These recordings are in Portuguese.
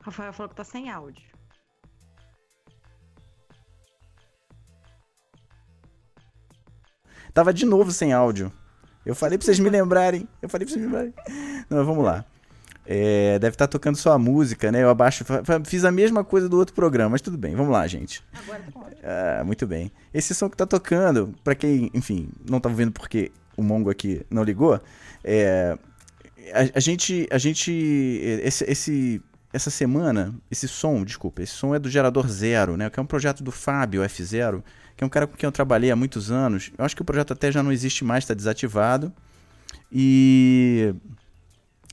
Rafael falou que tá sem áudio. Tava de novo sem áudio. Eu falei pra vocês me lembrarem. Eu falei pra vocês me lembrarem. Não, vamos lá. É, deve estar tá tocando só a música, né? Eu abaixo. Fiz a mesma coisa do outro programa, mas tudo bem. Vamos lá, gente. Agora tá ah, muito bem. Esse som que tá tocando, para quem, enfim, não tá vendo porque o Mongo aqui não ligou, é, a, a, gente, a gente, esse, esse, essa semana, esse som, desculpa, esse som é do Gerador Zero, né? Que é um projeto do Fábio F0, que é um cara com quem eu trabalhei há muitos anos. Eu acho que o projeto até já não existe mais, está desativado. E,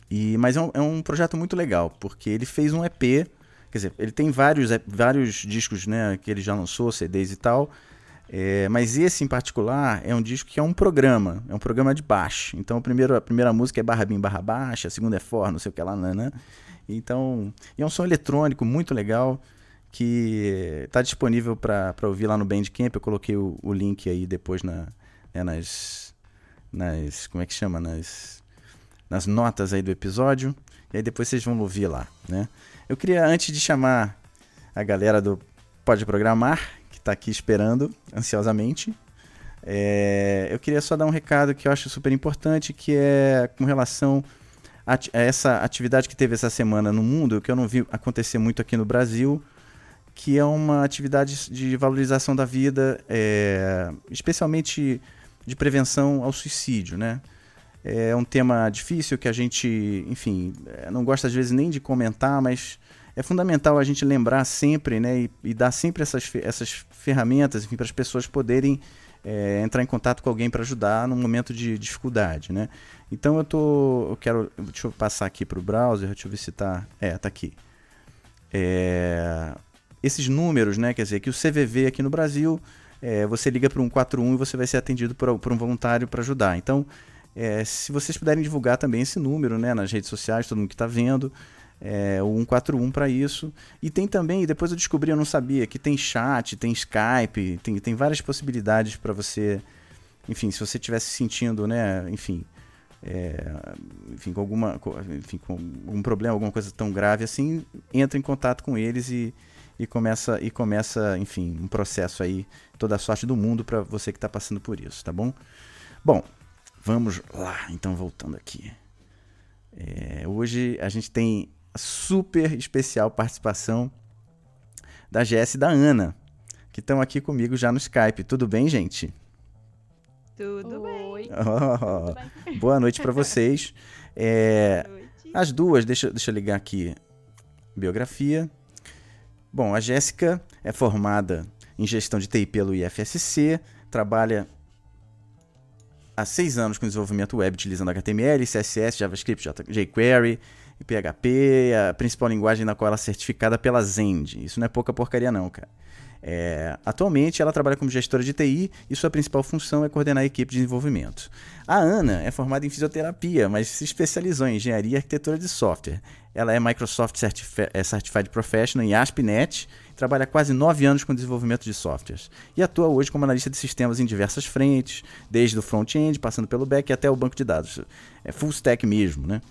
e mas é um, é um projeto muito legal, porque ele fez um EP, quer dizer, ele tem vários, vários discos, né, que ele já lançou, CDs e tal. É, mas esse em particular é um disco que é um programa, é um programa de baixo. Então a primeira, a primeira música é barra bim barra baixa, a segunda é for, não sei o que lá, né? Então, é um som eletrônico muito legal que está disponível para ouvir lá no Bandcamp. Eu coloquei o, o link aí depois na, né, nas, nas. Como é que chama? Nas, nas notas aí do episódio. E aí depois vocês vão ouvir lá, né? Eu queria, antes de chamar a galera do Pode Programar, que está aqui esperando ansiosamente, é, eu queria só dar um recado que eu acho super importante, que é com relação a, a essa atividade que teve essa semana no mundo, que eu não vi acontecer muito aqui no Brasil, que é uma atividade de valorização da vida, é, especialmente de prevenção ao suicídio, né? É um tema difícil que a gente, enfim, é, não gosta às vezes nem de comentar, mas é fundamental a gente lembrar sempre, né, e, e dar sempre essas, essas ferramentas, para as pessoas poderem é, entrar em contato com alguém para ajudar num momento de dificuldade, né? Então eu tô, eu quero, deixa eu passar aqui para o browser, deixa eu se tá, é, tá aqui. É, esses números, né? Quer dizer, que o CVV aqui no Brasil, é, você liga para um 41 e você vai ser atendido por, por um voluntário para ajudar. Então, é, se vocês puderem divulgar também esse número né, nas redes sociais, todo mundo que está vendo, é, o 141 para isso. E tem também, depois eu descobri, eu não sabia, que tem chat, tem Skype, tem, tem várias possibilidades para você, enfim, se você estiver se sentindo, né, enfim, é, enfim, com alguma, enfim, com algum problema, alguma coisa tão grave assim, entra em contato com eles e, e começa, e começa, enfim, um processo aí, toda a sorte do mundo para você que está passando por isso, tá bom? Bom, vamos lá, então voltando aqui. É, hoje a gente tem super especial participação da Jess e da Ana, que estão aqui comigo já no Skype. Tudo bem, gente? Tudo bem. Oh, Tudo bem. Boa noite para vocês. É, as duas, deixa, deixa eu ligar aqui. Biografia. Bom, a Jéssica é formada em gestão de TI pelo IFSC, trabalha há seis anos com desenvolvimento web utilizando HTML, CSS, JavaScript, jQuery e PHP, a principal linguagem na qual ela é certificada pela Zend. Isso não é pouca porcaria não, cara. É, atualmente, ela trabalha como gestora de TI e sua principal função é coordenar a equipe de desenvolvimento. A Ana é formada em fisioterapia, mas se especializou em engenharia e arquitetura de software. Ela é Microsoft é, Certified Professional em ASP.NET trabalha há quase nove anos com desenvolvimento de softwares. E atua hoje como analista de sistemas em diversas frentes, desde o front-end, passando pelo back até o banco de dados. É full stack mesmo, né?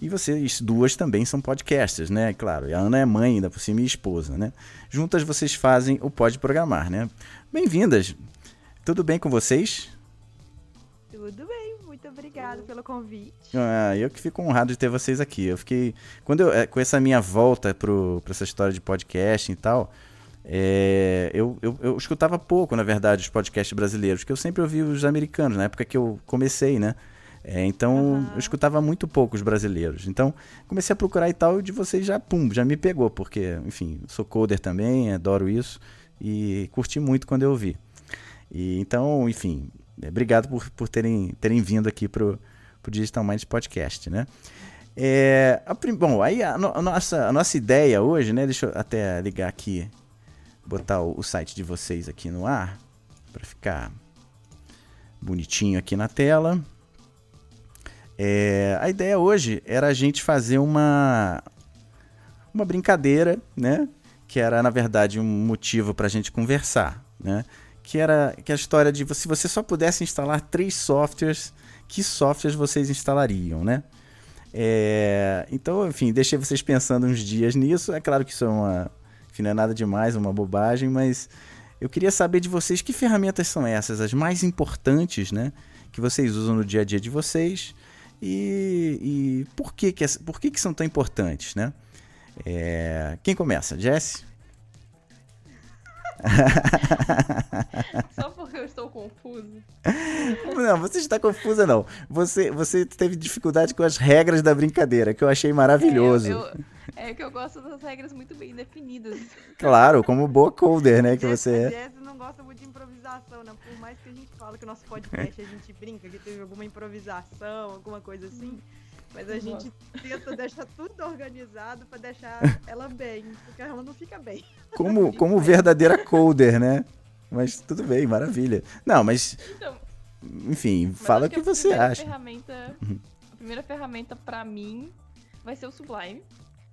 E vocês duas também são podcasters, né? Claro, a Ana é mãe, ainda por cima, e esposa, né? Juntas vocês fazem o Pode Programar, né? Bem-vindas! Tudo bem com vocês? Tudo bem, muito obrigada pelo convite. Ah, eu que fico honrado de ter vocês aqui. Eu fiquei. Quando eu, é, com essa minha volta para essa história de podcast e tal, é, eu, eu, eu, escutava pouco, na verdade, os podcasts brasileiros, porque eu sempre ouvi os americanos, na época que eu comecei, né? É, então uhum. eu escutava muito pouco os brasileiros. Então comecei a procurar e tal, e de vocês já, pum, já me pegou, porque, enfim, sou coder também, adoro isso e curti muito quando eu ouvi. E, então, enfim, é, obrigado por, por terem, terem vindo aqui pro, pro Digital Minds Podcast, né? É, a, bom, aí a, a, nossa, a nossa ideia hoje, né? Deixa eu até ligar aqui, botar o, o site de vocês aqui no ar, para ficar bonitinho aqui na tela. É, a ideia hoje era a gente fazer uma, uma brincadeira, né? Que era, na verdade, um motivo para a gente conversar, né? Que era que a história de se você só pudesse instalar três softwares, que softwares vocês instalariam, né? É, então, enfim, deixei vocês pensando uns dias nisso. É claro que isso é uma. Enfim, não é nada demais, uma bobagem, mas eu queria saber de vocês que ferramentas são essas, as mais importantes, né? Que vocês usam no dia a dia de vocês e, e por, que, que, por que, que são tão importantes, né? É, quem começa? Jesse? Só porque eu estou confuso. Não, você está confusa, não. Você, você teve dificuldade com as regras da brincadeira, que eu achei maravilhoso. É, eu, eu, é que eu gosto das regras muito bem definidas. Claro, como boa coder, né, que você é. Jess não gosta muito de improvisação, né? Por mais que fala que o nosso podcast a gente brinca, que teve alguma improvisação, alguma coisa assim. Mas a gente tenta deixar tudo organizado para deixar ela bem, porque ela não fica bem. Como, como verdadeira coder, né? Mas tudo bem, maravilha. Não, mas. Então, enfim, mas fala o que, a você acha. Ferramenta. A primeira ferramenta pra mim vai ser o Sublime.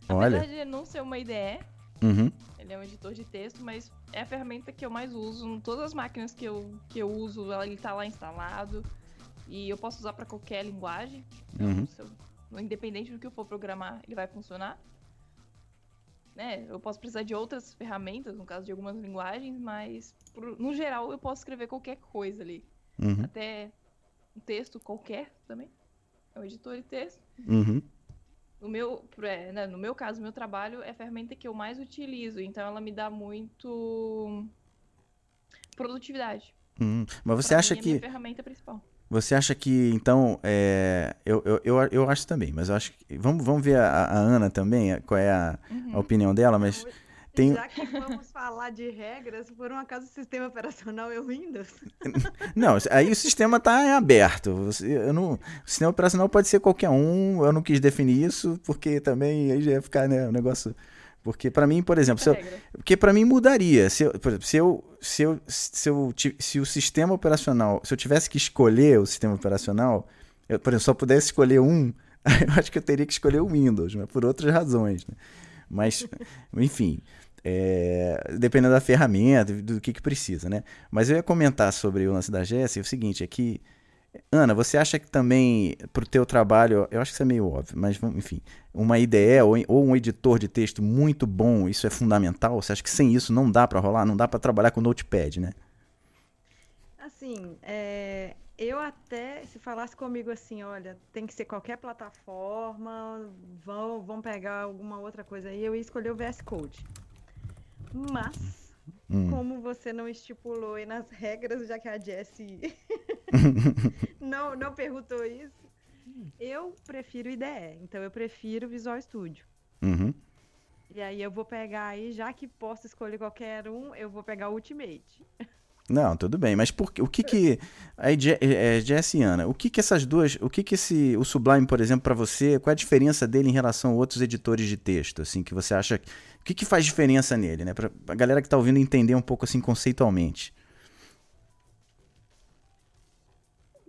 Olha. Apesar de não ser uma IDE, Uhum, ele é um editor de texto, mas é a ferramenta que eu mais uso. Em todas as máquinas que eu, que eu uso, ele tá lá instalado. E eu posso usar para qualquer linguagem. Então, Uhum. eu- independente do que eu for programar, ele vai funcionar. Né? Eu posso precisar de outras ferramentas, no caso de algumas linguagens, mas pro- no geral eu posso escrever qualquer coisa ali. uhum, Até um texto qualquer também. É um editor de texto. uhum. No meu, é, né, no meu caso, meu trabalho é a ferramenta que eu mais utilizo, então ela me dá muito produtividade. Uhum. Mas você Pra acha mim, é a minha que. ferramenta principal. Você acha que, então, é, eu, eu, eu, eu acho também, mas eu acho que. Vamos, vamos ver a, a Ana também, qual é a, Uhum. a opinião dela, mas. Tem- Já que vamos falar de regras, por um acaso o sistema operacional é o Windows? Não, aí o sistema está aberto. Você- eu não, o sistema operacional pode ser qualquer um. Eu não quis definir isso, porque também aí já ia ficar né, um negócio. Porque para mim, por exemplo, se eu, porque para mim mudaria. Se eu, por exemplo, se eu, se eu, se eu se o sistema operacional, se eu tivesse que escolher o sistema operacional, eu, por exemplo, só pudesse escolher um, eu acho que eu teria que escolher o Windows, mas por outras razões. né? Mas, enfim, é, dependendo da ferramenta, do, que que precisa, né? Mas eu ia comentar sobre o lance da Jéssica, é o seguinte, é que Ana, você acha que também para o teu trabalho, eu acho que isso é meio óbvio, mas enfim, uma IDE ou, ou um editor de texto muito bom, isso é fundamental? Você acha que sem isso não dá para rolar, não dá para trabalhar com Notepad, né? Assim, é, eu até, se falasse comigo assim, olha, tem que ser qualquer plataforma, vão, vão pegar alguma outra coisa aí, eu ia escolher o VS Code. Mas, Hum. como você não estipulou aí nas regras, já que a Jessie não, não perguntou isso, eu prefiro IDE, então eu prefiro Visual Studio. Uhum. E aí eu vou pegar aí, já que posso escolher qualquer um, eu vou pegar o Ultimate. Não, tudo bem, mas por, o que que aí é, Jess e Ana, o que que essas duas, o que que esse o Sublime, por exemplo, para você, qual é a diferença dele em relação a outros editores de texto, assim, que você acha, o que que faz diferença nele, né, para a galera que tá ouvindo entender um pouco assim conceitualmente.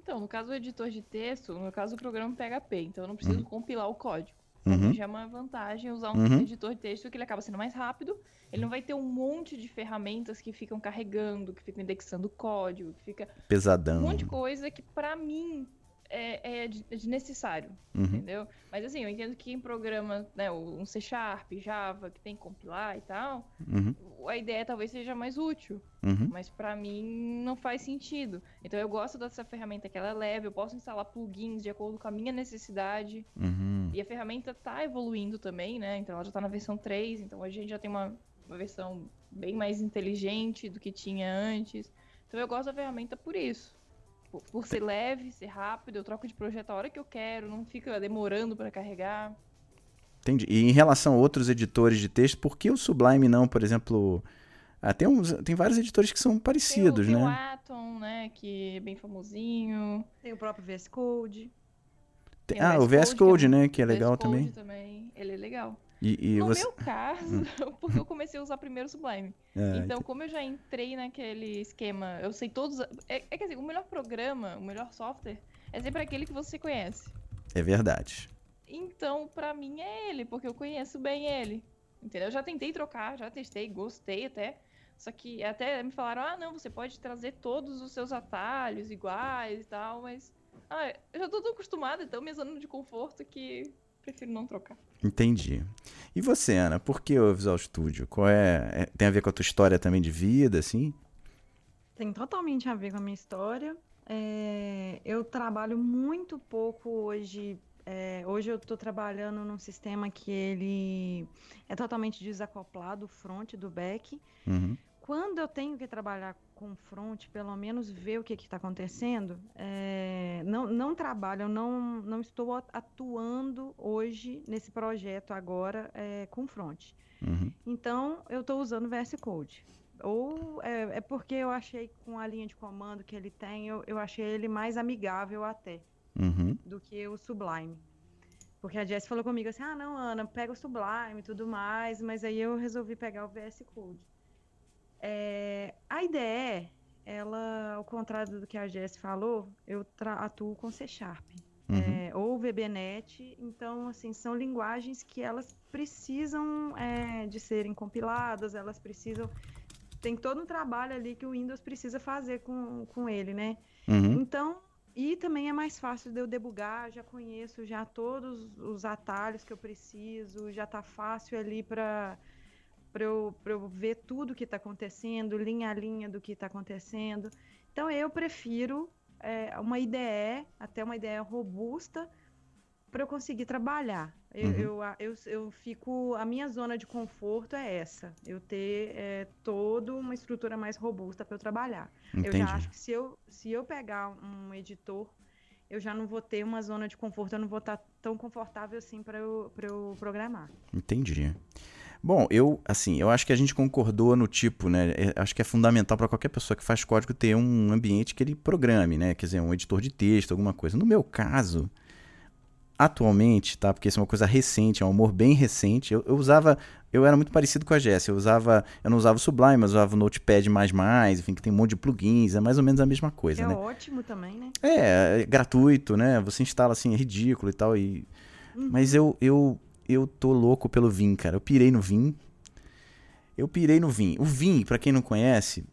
Então, no caso do editor de texto, no meu caso o programa PHP, então eu não preciso compilar o código. Uhum. Já é uma vantagem usar um Uhum. editor de texto que ele acaba sendo mais rápido, ele não vai ter um monte de ferramentas que ficam carregando, que ficam indexando o código, que fica um Pesadão. monte de coisa que pra mim é, é de- é desnecessário, Uhum. entendeu? Mas assim, eu entendo que em programa, né, um C Sharp, Java, que tem que compilar e tal, Uhum. a ideia talvez seja mais útil. Uhum. Mas pra mim não faz sentido. Então eu gosto dessa ferramenta que ela é leve, eu posso instalar plugins de acordo com a minha necessidade. Uhum. E a ferramenta tá evoluindo também, né? Então ela já tá na versão 3, então hoje a gente já tem uma, uma versão bem mais inteligente do que tinha antes. Então eu gosto da ferramenta por isso. Por, por ser leve, ser rápido, eu troco de projeto a hora que eu quero, não fica demorando pra carregar. Entendi. E em relação a outros editores de texto, por que o Sublime não, por exemplo, ah, tem, uns, tem vários editores que são Tem o, parecidos, tem o né? Atom, né? Que é bem famosinho. Tem o próprio VS Code. Tem ah, o VS Code, que é um- né, que é VS legal Code também. também. Ele é legal. E, e no você meu caso, porque eu comecei a usar primeiro o Sublime. Ah, então, como eu já entrei naquele esquema, eu sei todos. É, é que assim, o melhor programa, o melhor software, é sempre aquele que você conhece. é verdade. Então, pra mim é ele, porque eu conheço bem ele. Entendeu? Eu já tentei trocar, já testei, gostei até. Só que até me falaram, ah, não, você pode trazer todos os seus atalhos iguais e tal, mas Ah, eu já tô tão acostumada, então minha zona de conforto que prefiro não trocar. Entendi. E você, Ana, por que o Visual Studio? Qual é, é, Tem a ver com a tua história também de vida, assim? Tem totalmente a ver com a minha história. É, eu trabalho muito pouco hoje. É, hoje eu estou trabalhando num sistema que ele é totalmente desacoplado, o front do back. Uhum. Quando eu tenho que trabalhar com front, pelo menos ver o que está acontecendo, é, não, não trabalho, eu não, não estou atuando hoje nesse projeto agora é, com front. Uhum. Então, eu estou usando o VS Code. Ou é, é, porque eu achei com a linha de comando que ele tem, eu, eu achei ele mais amigável até uhum. do que o Sublime. Porque a Jess falou comigo assim: ah, não, Ana, pega o Sublime e tudo mais, mas aí eu resolvi pegar o VS Code. É, a IDE, ela, ao contrário do que a Jess falou, eu atuo com C Sharp. Uhum. É, ou VBNet, então assim são linguagens que elas precisam é, de serem compiladas, elas precisam tem todo um trabalho ali que o Windows precisa fazer com, com ele, né? Uhum. Então e também é mais fácil de eu debugar, já conheço já todos os atalhos que eu preciso, já tá fácil ali para para eu, eu ver tudo que está acontecendo, linha a linha do que está acontecendo. Então eu prefiro é, uma IDE, até uma ideia robusta, para eu conseguir trabalhar. Eu, Uhum. eu, eu, eu fico. A minha zona de conforto é essa. Eu ter é, toda uma estrutura mais robusta para eu trabalhar. Eu Entendi. já acho que se eu, se eu pegar um editor, eu já não vou ter uma zona de conforto, eu não vou estar tão confortável assim para eu, pra eu programar. Entendi. Bom, eu, assim, eu acho que a gente concordou no tipo, né? É, acho que é fundamental para qualquer pessoa que faz código ter um ambiente que ele programe, né? Quer dizer, um editor de texto, alguma coisa. No meu caso, atualmente, tá? Porque isso é uma coisa recente, é um amor bem recente. Eu, eu usava, eu era muito parecido com a Jess. Eu usava, eu não usava o Sublime, mas usava o Notepad++, enfim, que tem um monte de plugins, é mais ou menos a mesma coisa, é né? ótimo também, né? É, é gratuito, né? Você instala assim, é ridículo e tal. E... Mas eu, eu, eu tô louco pelo Vim, cara. Eu pirei no Vim. Eu pirei no Vim. O Vim, pra quem não conhece,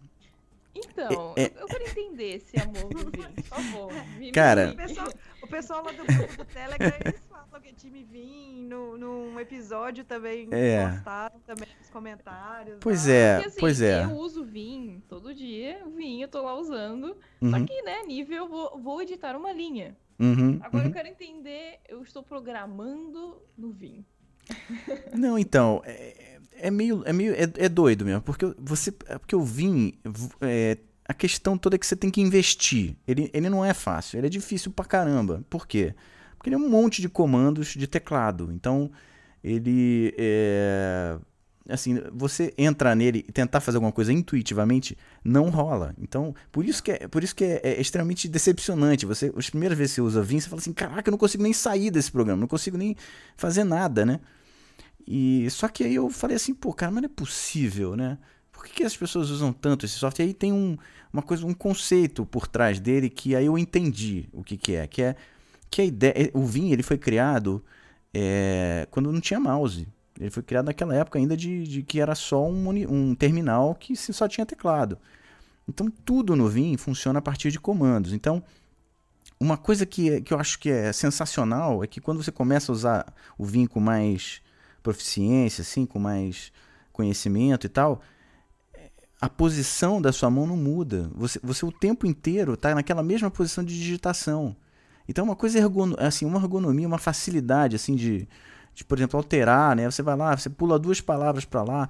Então, É- eu, eu quero entender esse amor do Vim, por favor. me- Cara- me- O pessoal, o pessoal lá do grupo do Telegram, eles falam que time Vim, no, num episódio também É. postaram também nos comentários. Pois lá. é, Porque, assim, pois é. Eu uso Vim todo dia, Vim eu tô lá usando. Uhum, Só que, né, nível, eu vou, vou editar uma linha. Uhum, Agora uhum. eu quero entender, eu estou programando no Vim. Não, então, é, é meio, é meio, é, é doido mesmo, porque você, é porque o Vim, é, a questão toda é que você tem que investir. Ele, ele não é fácil, ele é difícil pra caramba. Por quê? Porque ele é um monte de comandos de teclado. Então, ele é, assim, você entrar nele e tentar fazer alguma coisa intuitivamente não rola. Então, por isso que é, por isso que é, é extremamente decepcionante. Você, as primeiras vezes que você usa Vim, você fala assim: "Caraca, eu não consigo nem sair desse programa, não consigo nem fazer nada, né?" E só que aí eu falei assim, pô, cara, mas não é possível, né? Por que, que as pessoas usam tanto esse software? E aí tem um, uma coisa, um conceito por trás dele que aí eu entendi o que, que é, que é que a ideia, o Vim ele foi criado é, quando não tinha mouse. Ele foi criado naquela época ainda de, de que era só um, um terminal que se- só tinha teclado. Então tudo no Vim funciona a partir de comandos. Então uma coisa que, que eu acho que é sensacional é que quando você começa a usar o Vim com mais proficiência, assim, com mais conhecimento e tal, a posição da sua mão não muda. Você, você o tempo inteiro está naquela mesma posição de digitação. Então é uma coisa ergono, assim, uma ergonomia, uma facilidade assim de, de, por exemplo, alterar, né? Você vai lá, você pula duas palavras para lá.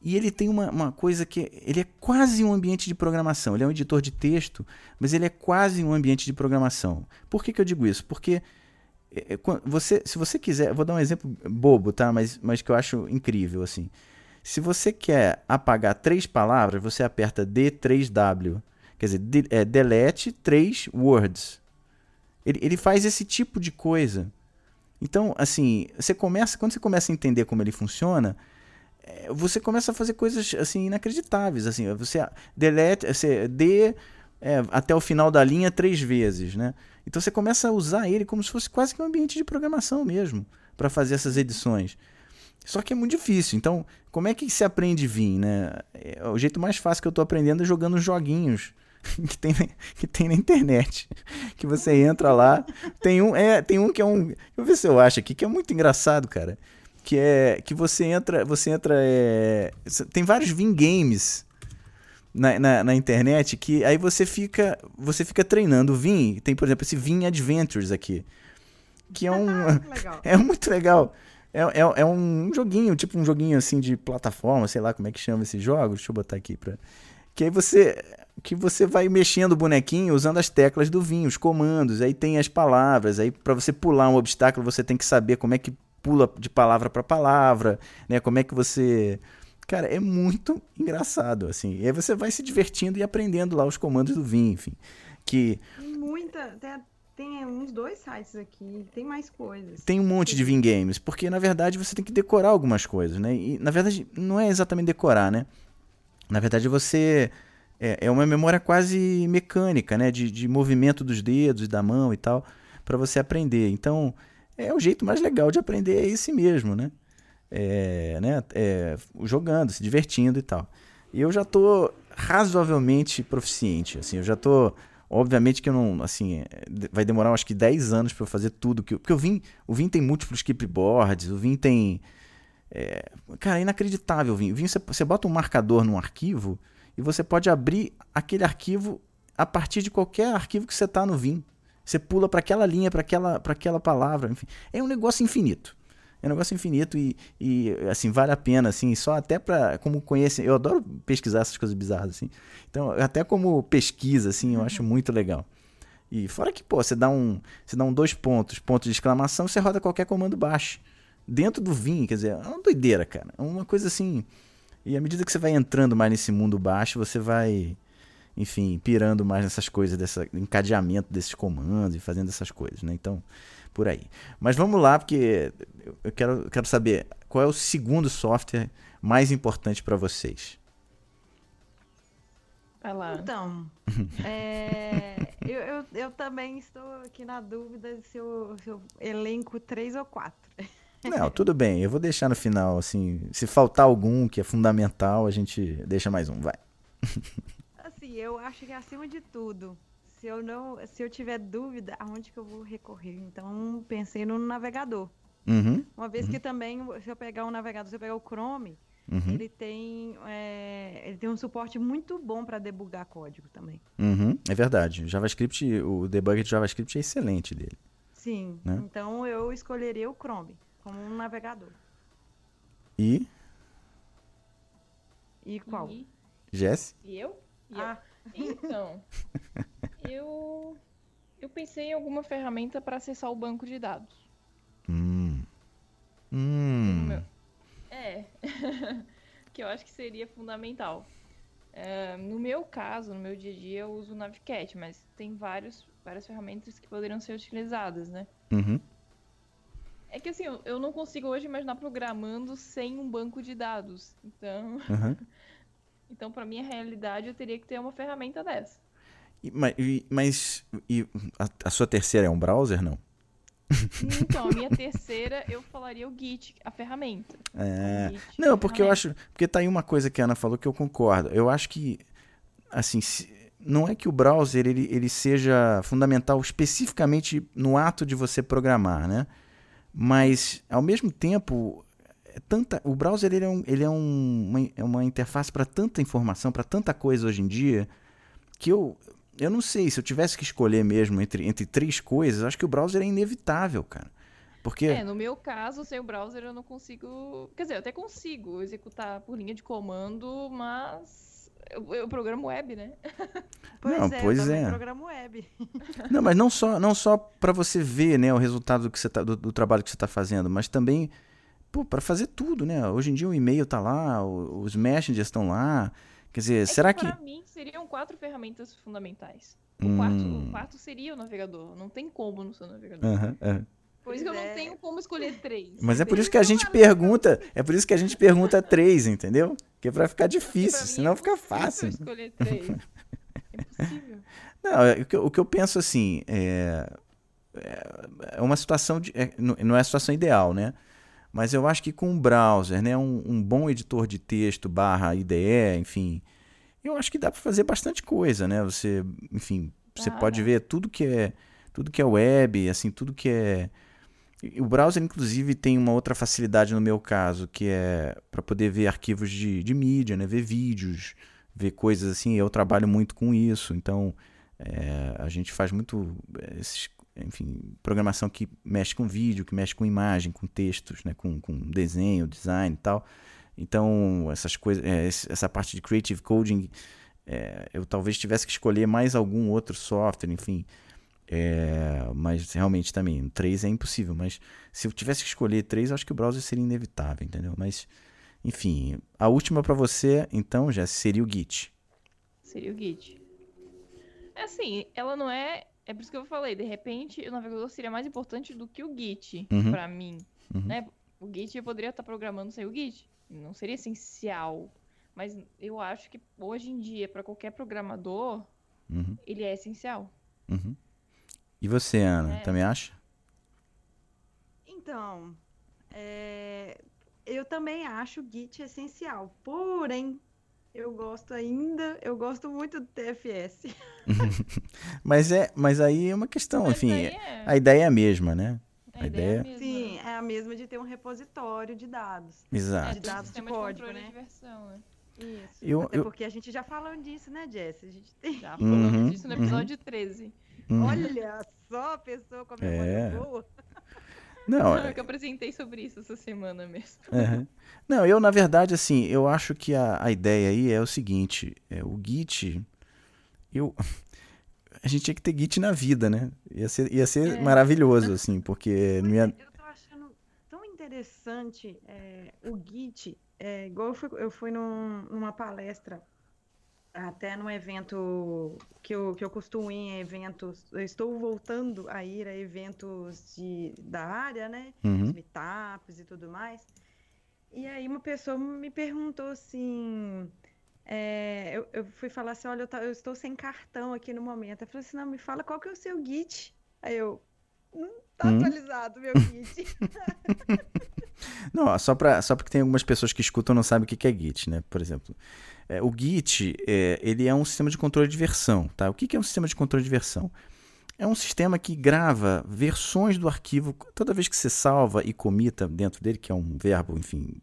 E ele tem uma, uma coisa que ele é quase um ambiente de programação. Ele é um editor de texto, mas ele é quase um ambiente de programação. Por que, que eu digo isso? Porque é, é, você, se você quiser, vou dar um exemplo bobo, tá? Mas, mas que eu acho incrível assim. Se você quer apagar três palavras, você aperta D3W, quer dizer, de, é, delete três words. Ele, ele faz esse tipo de coisa. Então, assim, você começa, quando você começa a entender como ele funciona, é, você começa a fazer coisas assim inacreditáveis, assim, você delete, você D é, até o final da linha três vezes, né? Então você começa a usar ele como se fosse quase que um ambiente de programação mesmo para fazer essas edições. Só que é muito difícil. Então, como é que se aprende Vim, né? É, o jeito mais fácil que eu estou aprendendo é jogando joguinhos que tem, que tem na internet. Que você entra lá. Tem um, é, tem um que é um. Deixa eu ver se eu acho aqui, que é muito engraçado, cara. Que é que você entra. Você entra. É, tem vários Vim Games na, na, na, internet que aí você fica. Você fica treinando o Vim. Tem, por exemplo, esse Vim Adventures aqui. Que é um. é muito legal. É, é, é, um joguinho, tipo um joguinho assim de plataforma, sei lá como é que chama esse jogo. Deixa eu botar aqui pra. Que aí você. Que você vai mexendo o bonequinho usando as teclas do vinho, os comandos, aí tem as palavras, aí para você pular um obstáculo você tem que saber como é que pula de palavra para palavra, né? Como é que você Cara, é muito engraçado, assim. E aí você vai se divertindo e aprendendo lá os comandos do vinho, enfim. Que. Muita. Tem, tem uns dois sites aqui, tem mais coisas. Tem um monte de Vim Games, porque na verdade você tem que decorar algumas coisas, né? E na verdade não é exatamente decorar, né? Na verdade você. É, é uma memória quase mecânica, né? De, de movimento dos dedos e da mão e tal, para você aprender. Então, é o jeito mais legal de aprender é esse mesmo, né? É, né? É, jogando, se divertindo e tal. E eu já tô razoavelmente proficiente, assim, eu já tô Obviamente que eu não, assim, é, vai demorar acho que 10 anos para eu fazer tudo que eu, porque o Vim, o Vim tem múltiplos clipboards, o Vim tem é, cara, é inacreditável o Vim. O Vim você, você bota um marcador num arquivo e você pode abrir aquele arquivo a partir de qualquer arquivo que você tá no Vim. Você pula para aquela linha, para aquela, para aquela palavra, enfim. É um negócio infinito. É um negócio infinito e, e assim, vale a pena, assim, só até para como conhecer. Eu adoro pesquisar essas coisas bizarras, assim. Então, até como pesquisa, assim, eu uhum. acho muito legal. E fora que, pô, você dá um, você dá um dois pontos, ponto de exclamação, você roda qualquer comando baixo. Dentro do Vim, quer dizer, é uma doideira, cara. É uma coisa assim. E à medida que você vai entrando mais nesse mundo baixo, você vai, enfim, pirando mais nessas coisas, desse encadeamento desses comandos e fazendo essas coisas, né? Então, por aí. Mas vamos lá, porque eu quero, quero saber qual é o segundo software mais importante para vocês. Vai lá. Então, é, eu, eu, eu, também estou aqui na dúvida se eu, se eu elenco três ou quatro. Não, tudo bem. Eu vou deixar no final, assim, se faltar algum que é fundamental, a gente deixa mais um, vai. Assim, eu acho que acima de tudo, se eu não, se eu tiver dúvida, aonde que eu vou recorrer? Então, pensei no navegador. Uhum, Uma vez uhum. que também, se eu pegar um navegador, se eu pegar o Chrome, uhum. ele tem é, ele tem um suporte muito bom para debugar código também. Uhum, é verdade. JavaScript, o debug de JavaScript é excelente dele. Sim. Né? Então eu escolheria o Chrome como um navegador. E? E qual? E... Jess? E eu? E ah. Eu? Então, eu eu pensei em alguma ferramenta para acessar o banco de dados. Hum. Hum. É. que eu acho que seria fundamental. É, no meu caso, no meu dia a dia, eu uso o Navicat, mas tem vários, várias ferramentas que poderiam ser utilizadas, né? Uhum. É que assim, eu, não consigo hoje imaginar programando sem um banco de dados. Então, uhum. Então, para minha realidade, eu teria que ter uma ferramenta dessa. E, mas e, mas e a, a, sua terceira é um browser, não? Então, a minha terceira, eu falaria o Git, a ferramenta. É. Git, não, porque eu acho. Porque tá aí uma coisa que a Ana falou que eu concordo. Eu acho que, assim, se, não é que o browser ele, ele seja fundamental especificamente no ato de você programar, né? Mas, ao mesmo tempo, é tanta, o browser ele é, um, ele é, um, uma, é uma interface para tanta informação, para tanta coisa hoje em dia, que eu, eu não sei, se eu tivesse que escolher mesmo entre, entre três coisas, acho que o browser é inevitável, cara. Porque... É, no meu caso, sem o browser eu não consigo. Quer dizer, eu até consigo executar por linha de comando, mas eu, eu programo web, né? pois não, é, pois eu é. programo web. não, mas não só, não só para você ver né, o resultado do, que você tá, do, do trabalho que você está fazendo, mas também para fazer tudo, né? Hoje em dia o e-mail tá lá, os messengers estão lá. Quer dizer, é será que. Para que... mim, seriam quatro ferramentas fundamentais. O, hum. quarto, o quarto seria o navegador. Não tem como no seu navegador. Uhum, uhum. Por isso que eu não tenho como escolher três. Mas é por isso que a gente pergunta, é por isso que a gente pergunta três, entendeu? Que é para ficar difícil, senão é fica fácil. escolher três. é impossível. Não, é, o que, eu, o que eu penso assim, é, é uma situação de, é, não é a situação ideal, né? Mas eu acho que com o browser, né, um, um bom editor de texto barra IDE, enfim, Eu acho que dá para fazer bastante coisa, né? Você, enfim, você pode ver tudo que é tudo que é web, assim, tudo que é o browser, inclusive, tem uma outra facilidade no meu caso, que é para poder ver arquivos de, de mídia, né? ver vídeos, ver coisas assim. Eu trabalho muito com isso, então é, a gente faz muito, é, esses, enfim, programação que mexe com vídeo, que mexe com imagem, com textos, né? com, com desenho, design e tal. Então, essas coisas, é, esse- essa parte de creative coding, é, eu talvez tivesse que escolher mais algum outro software, enfim. É, mas realmente também, três é impossível. Mas se eu tivesse que escolher três, eu acho que o browser seria inevitável, entendeu? Mas, enfim, a última para você, então, já seria o Git. Seria o Git. É assim, ela não é. É por isso que eu falei, de repente o navegador seria mais importante do que o Git Uhum. pra mim. Uhum. Né? O Git eu poderia estar programando sem o Git. Não seria essencial. Mas eu acho que hoje em dia, pra qualquer programador, Uhum, ele é essencial. uhum. E você, Ana, É. também acha? Então, é, eu também acho o Git essencial. Porém, eu gosto ainda, eu gosto muito do TFS. Mas é, mas aí é uma questão, Mas enfim, aí é- a ideia é a mesma, né? a a ideia é a ideia- mesma, Sim, é a mesma de ter um repositório de dados. É, Exato. de tem um dados de sistema código, controle né? de versão, né? Isso. Eu- Até eu- porque a gente já falou disso, né, Jess? A gente tem. Já Uhum, falamos disso no uhum. episódio 13. Uhum. Olha só a pessoa com a memória É. boa. Não, Eu que apresentei sobre isso essa semana mesmo. Uhum. Não, eu, na verdade, assim, eu acho que a, a ideia aí é o seguinte: é, o Git, eu. A gente tinha que ter Git na vida, né? Ia ser, ia ser É. maravilhoso, assim, porque não Pois ia. é, eu tô achando tão interessante é, o Git. É, igual eu fui, eu fui num- numa palestra, até num evento que eu, que eu costumo ir em eventos. Eu estou voltando a ir a eventos de, da área, né? Uhum, Os meetups e tudo mais. E aí uma pessoa me perguntou assim. é, eu, eu fui falar assim, olha, eu, tá- eu estou sem cartão aqui no momento. Ela falou assim, não, me fala qual que é o seu Git. Aí eu, não tá Hum? atualizado meu Git. Não, ó, só, pra, só porque tem algumas pessoas que escutam e não sabem o que é Git, né? Por exemplo, o Git, é, ele é um sistema de controle de versão, tá? O que que é um sistema de controle de versão? É um sistema que grava versões do arquivo toda vez que você salva e comita dentro dele, que é um verbo, enfim,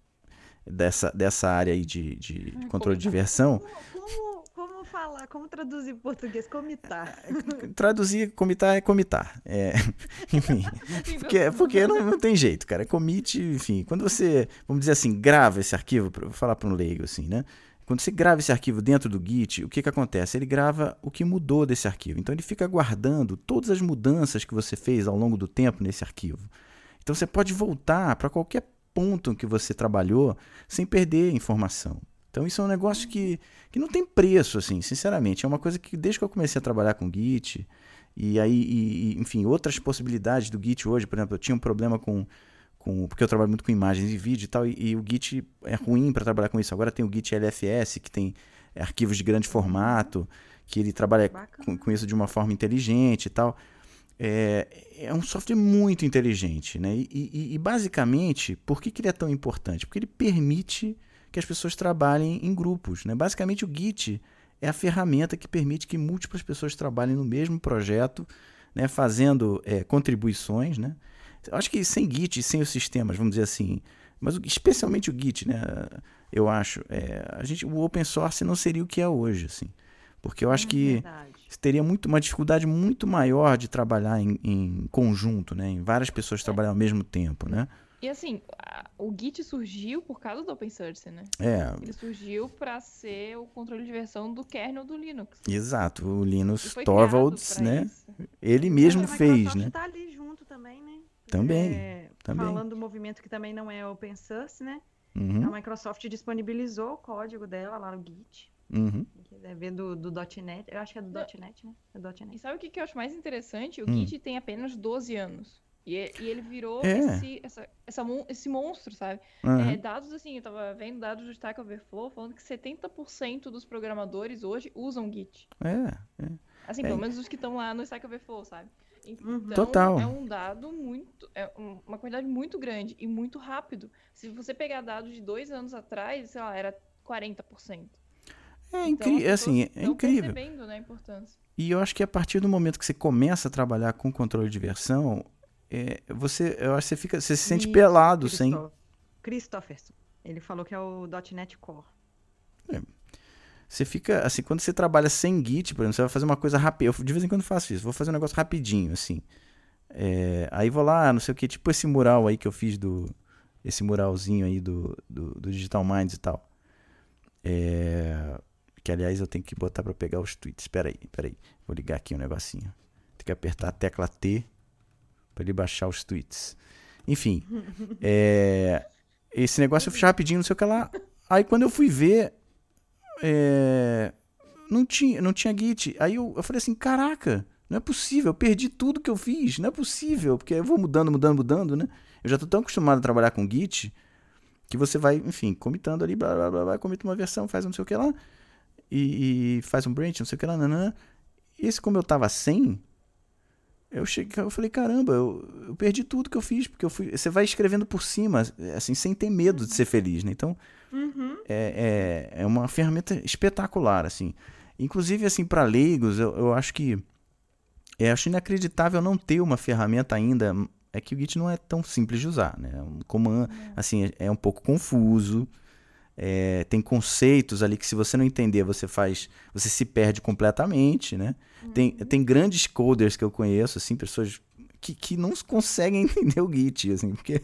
dessa, dessa área aí de, de controle de versão. Como, como, como falar, como traduzir em português? Comitar. Traduzir, comitar é comitar. É, enfim, porque, porque não, não tem jeito, cara. Commit, enfim, quando você, vamos dizer assim, grava esse arquivo, vou falar para um leigo assim, né? Quando você grava esse arquivo dentro do Git, o que, que acontece? Ele grava o que mudou desse arquivo. Então ele fica guardando todas as mudanças que você fez ao longo do tempo nesse arquivo. Então você pode voltar para qualquer ponto que você trabalhou sem perder informação. Então isso é um negócio que, que não tem preço, assim, sinceramente. É uma coisa que desde que eu comecei a trabalhar com Git, e aí, e- enfim, outras possibilidades do Git hoje, por exemplo, eu tinha um problema com, com porque eu trabalho muito com imagens e vídeo e tal, e, e o Git é ruim para trabalhar com isso. Agora tem o Git LFS, que tem arquivos de grande formato, que ele trabalha com, com isso de uma forma inteligente e tal. É, é um software muito inteligente, né? E, e- e, basicamente, por que, que ele é tão importante? Porque ele permite que as pessoas trabalhem em grupos, né? Basicamente, o Git é a ferramenta que permite que múltiplas pessoas trabalhem no mesmo projeto, né? Fazendo é, contribuições, né? Eu acho que sem Git, sem os sistemas, vamos dizer assim, mas especialmente o Git, né? Eu acho, é, a gente, o open source não seria o que é hoje, assim, porque eu acho que Verdade. teria muito, uma dificuldade muito maior de trabalhar em, em conjunto, né? Em várias pessoas trabalhar ao mesmo tempo, né? E assim, a- o Git surgiu por causa do Open Source, né? É, Ele surgiu pra ser o controle de versão do kernel do Linux. exato. O foi Torvalds, né? isso. Ele mesmo a fez, né? tá ali também, É, também. Falando do movimento que também não é open source, né? Uhum, A Microsoft disponibilizou o código dela lá no Git. uhum. Quiser ver do, do .NET. Eu acho que é do .NET, né? É do E .NET. sabe o que, que eu acho mais interessante? O Hum. Git tem apenas 12 anos. E, e ele virou É. esse, essa, essa esse monstro, sabe? uhum. É, dados assim, eu tava vendo dados do Stack Overflow falando que 70% dos programadores hoje usam Git. É, Assim, É. pelo menos os que estão lá no Stack Overflow, sabe? Então. Total. é um dado muito. É um- uma quantidade muito grande e muito rápido. Se você pegar dados de dois anos atrás, sei lá, era 40%. É, Então, incri as assim, é incrível. percebendo, né, a importância. E eu acho que a partir do momento que você começa a trabalhar com controle de versão, é, você, eu acho que você fica, você se sente Isso, pelado sem. Christo- Christopherson. Ele falou que é o .NET Core. Você fica, assim, quando você trabalha sem Git, por exemplo, você vai fazer uma coisa rápida. Eu de vez em quando faço isso, vou fazer um negócio rapidinho, assim. É, aí vou lá, não sei o que, tipo esse mural aí que eu fiz do. Esse muralzinho aí do, do, do Digital Minds e tal. É, que aliás eu tenho que botar pra pegar os tweets. Espera aí, espera aí. Vou ligar aqui um negocinho. Tem que apertar a tecla T pra ele baixar os tweets. Enfim, é, esse negócio eu fiz rapidinho, não sei o que lá. Aí quando eu fui ver, é, não tinha, não tinha Git. Aí eu, eu falei assim, caraca, não é possível, eu perdi tudo que eu fiz, não é possível, porque eu vou mudando, mudando, mudando, né? Eu já tô tão acostumado a trabalhar com Git que você vai, enfim, comitando ali, blá, blá, blá, blá, comita uma versão, faz um não sei o que lá, e, e faz um branch, não sei o que lá, nanã. Esse, como eu tava sem, eu cheguei, eu falei, caramba, eu, eu perdi tudo que eu fiz, porque eu fui, você vai escrevendo por cima, assim, sem ter medo de ser feliz, né? Então, Uhum. é, é, é uma ferramenta espetacular, assim. Inclusive, assim, para leigos, eu, eu acho que eu acho inacreditável não ter uma ferramenta ainda. É que o Git não é tão simples de usar, né? Um comando, assim, é, é um pouco confuso. é, tem conceitos ali que se você não entender, você faz, você se perde completamente, né? Tem, tem grandes coders que eu conheço, assim, pessoas que, que não conseguem entender o Git, assim, porque,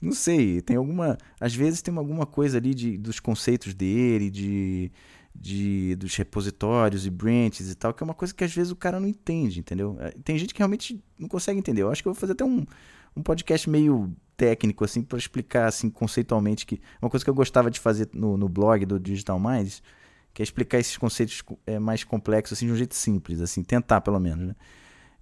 não sei, tem alguma, às vezes tem alguma coisa ali de, dos conceitos dele, de, de, dos repositórios e branches e tal, que é uma coisa que às vezes o cara não entende, entendeu? Eh, Tem gente que realmente não consegue entender. Eu acho que eu vou fazer até um, um podcast meio técnico, assim, para explicar, assim, conceitualmente, que uma coisa que eu gostava de fazer no, no blog do Digital Minds, que é explicar esses conceitos é, mais complexos, assim, de um jeito simples, assim, tentar, pelo menos, né?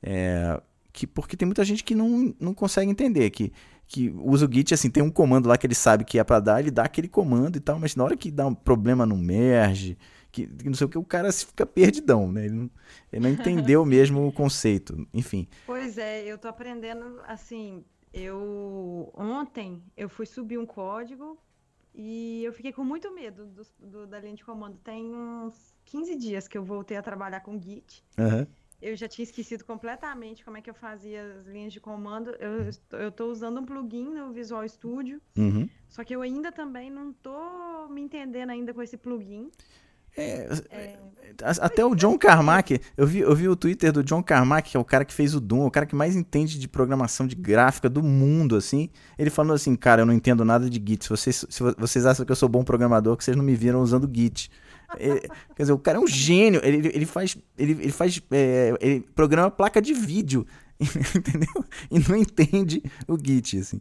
É, que, porque tem muita gente que não, não consegue entender, que, que usa o Git, assim, tem um comando lá que ele sabe que é para dar, ele dá aquele comando e tal, mas na hora que dá um problema no merge, que, que não sei o que, o cara se fica perdidão, né? Ele não, ele não entendeu mesmo o conceito, enfim. Pois é, eu tô aprendendo assim. Eu ontem eu fui subir um código e eu fiquei com muito medo do, do- da linha de comando. Tem uns 15 dias que eu voltei a trabalhar com Git. Aham. Eu já tinha esquecido completamente como é que eu fazia as linhas de comando. Eu, estou- eu tô usando um plugin no Visual Studio, Uhum. só que eu ainda também não tô me entendendo ainda com esse plugin. É, a- Até o John Carmack, eu vi, eu vi o Twitter do John Carmack, que é o cara que fez o Doom, o cara que mais entende de programação de gráfica do mundo, assim. Ele falando assim, cara, eu não entendo nada de Git. Se vocês, se vo- vocês acham que eu sou bom programador, que vocês não me viram usando Git. Ele- quer dizer, o cara é um gênio. Ele, ele faz, ele, ele faz, é, ele programa placa de vídeo, entendeu? E não entende o Git, assim.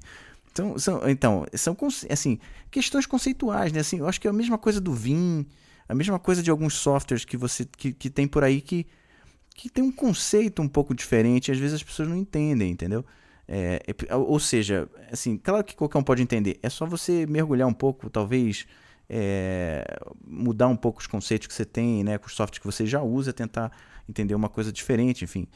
Então, são, então, são assim, questões conceituais, né? Assim, eu acho que é a mesma coisa do Vim, a mesma coisa de alguns softwares que você que, que tem por aí que, que tem um conceito um pouco diferente, e às vezes as pessoas não entendem, entendeu? É, é, ou seja, assim, claro que qualquer um pode entender, é só você mergulhar um pouco, talvez é, mudar um pouco os conceitos que você tem, né, com os softwares que você já usa, tentar entender uma coisa diferente, enfim.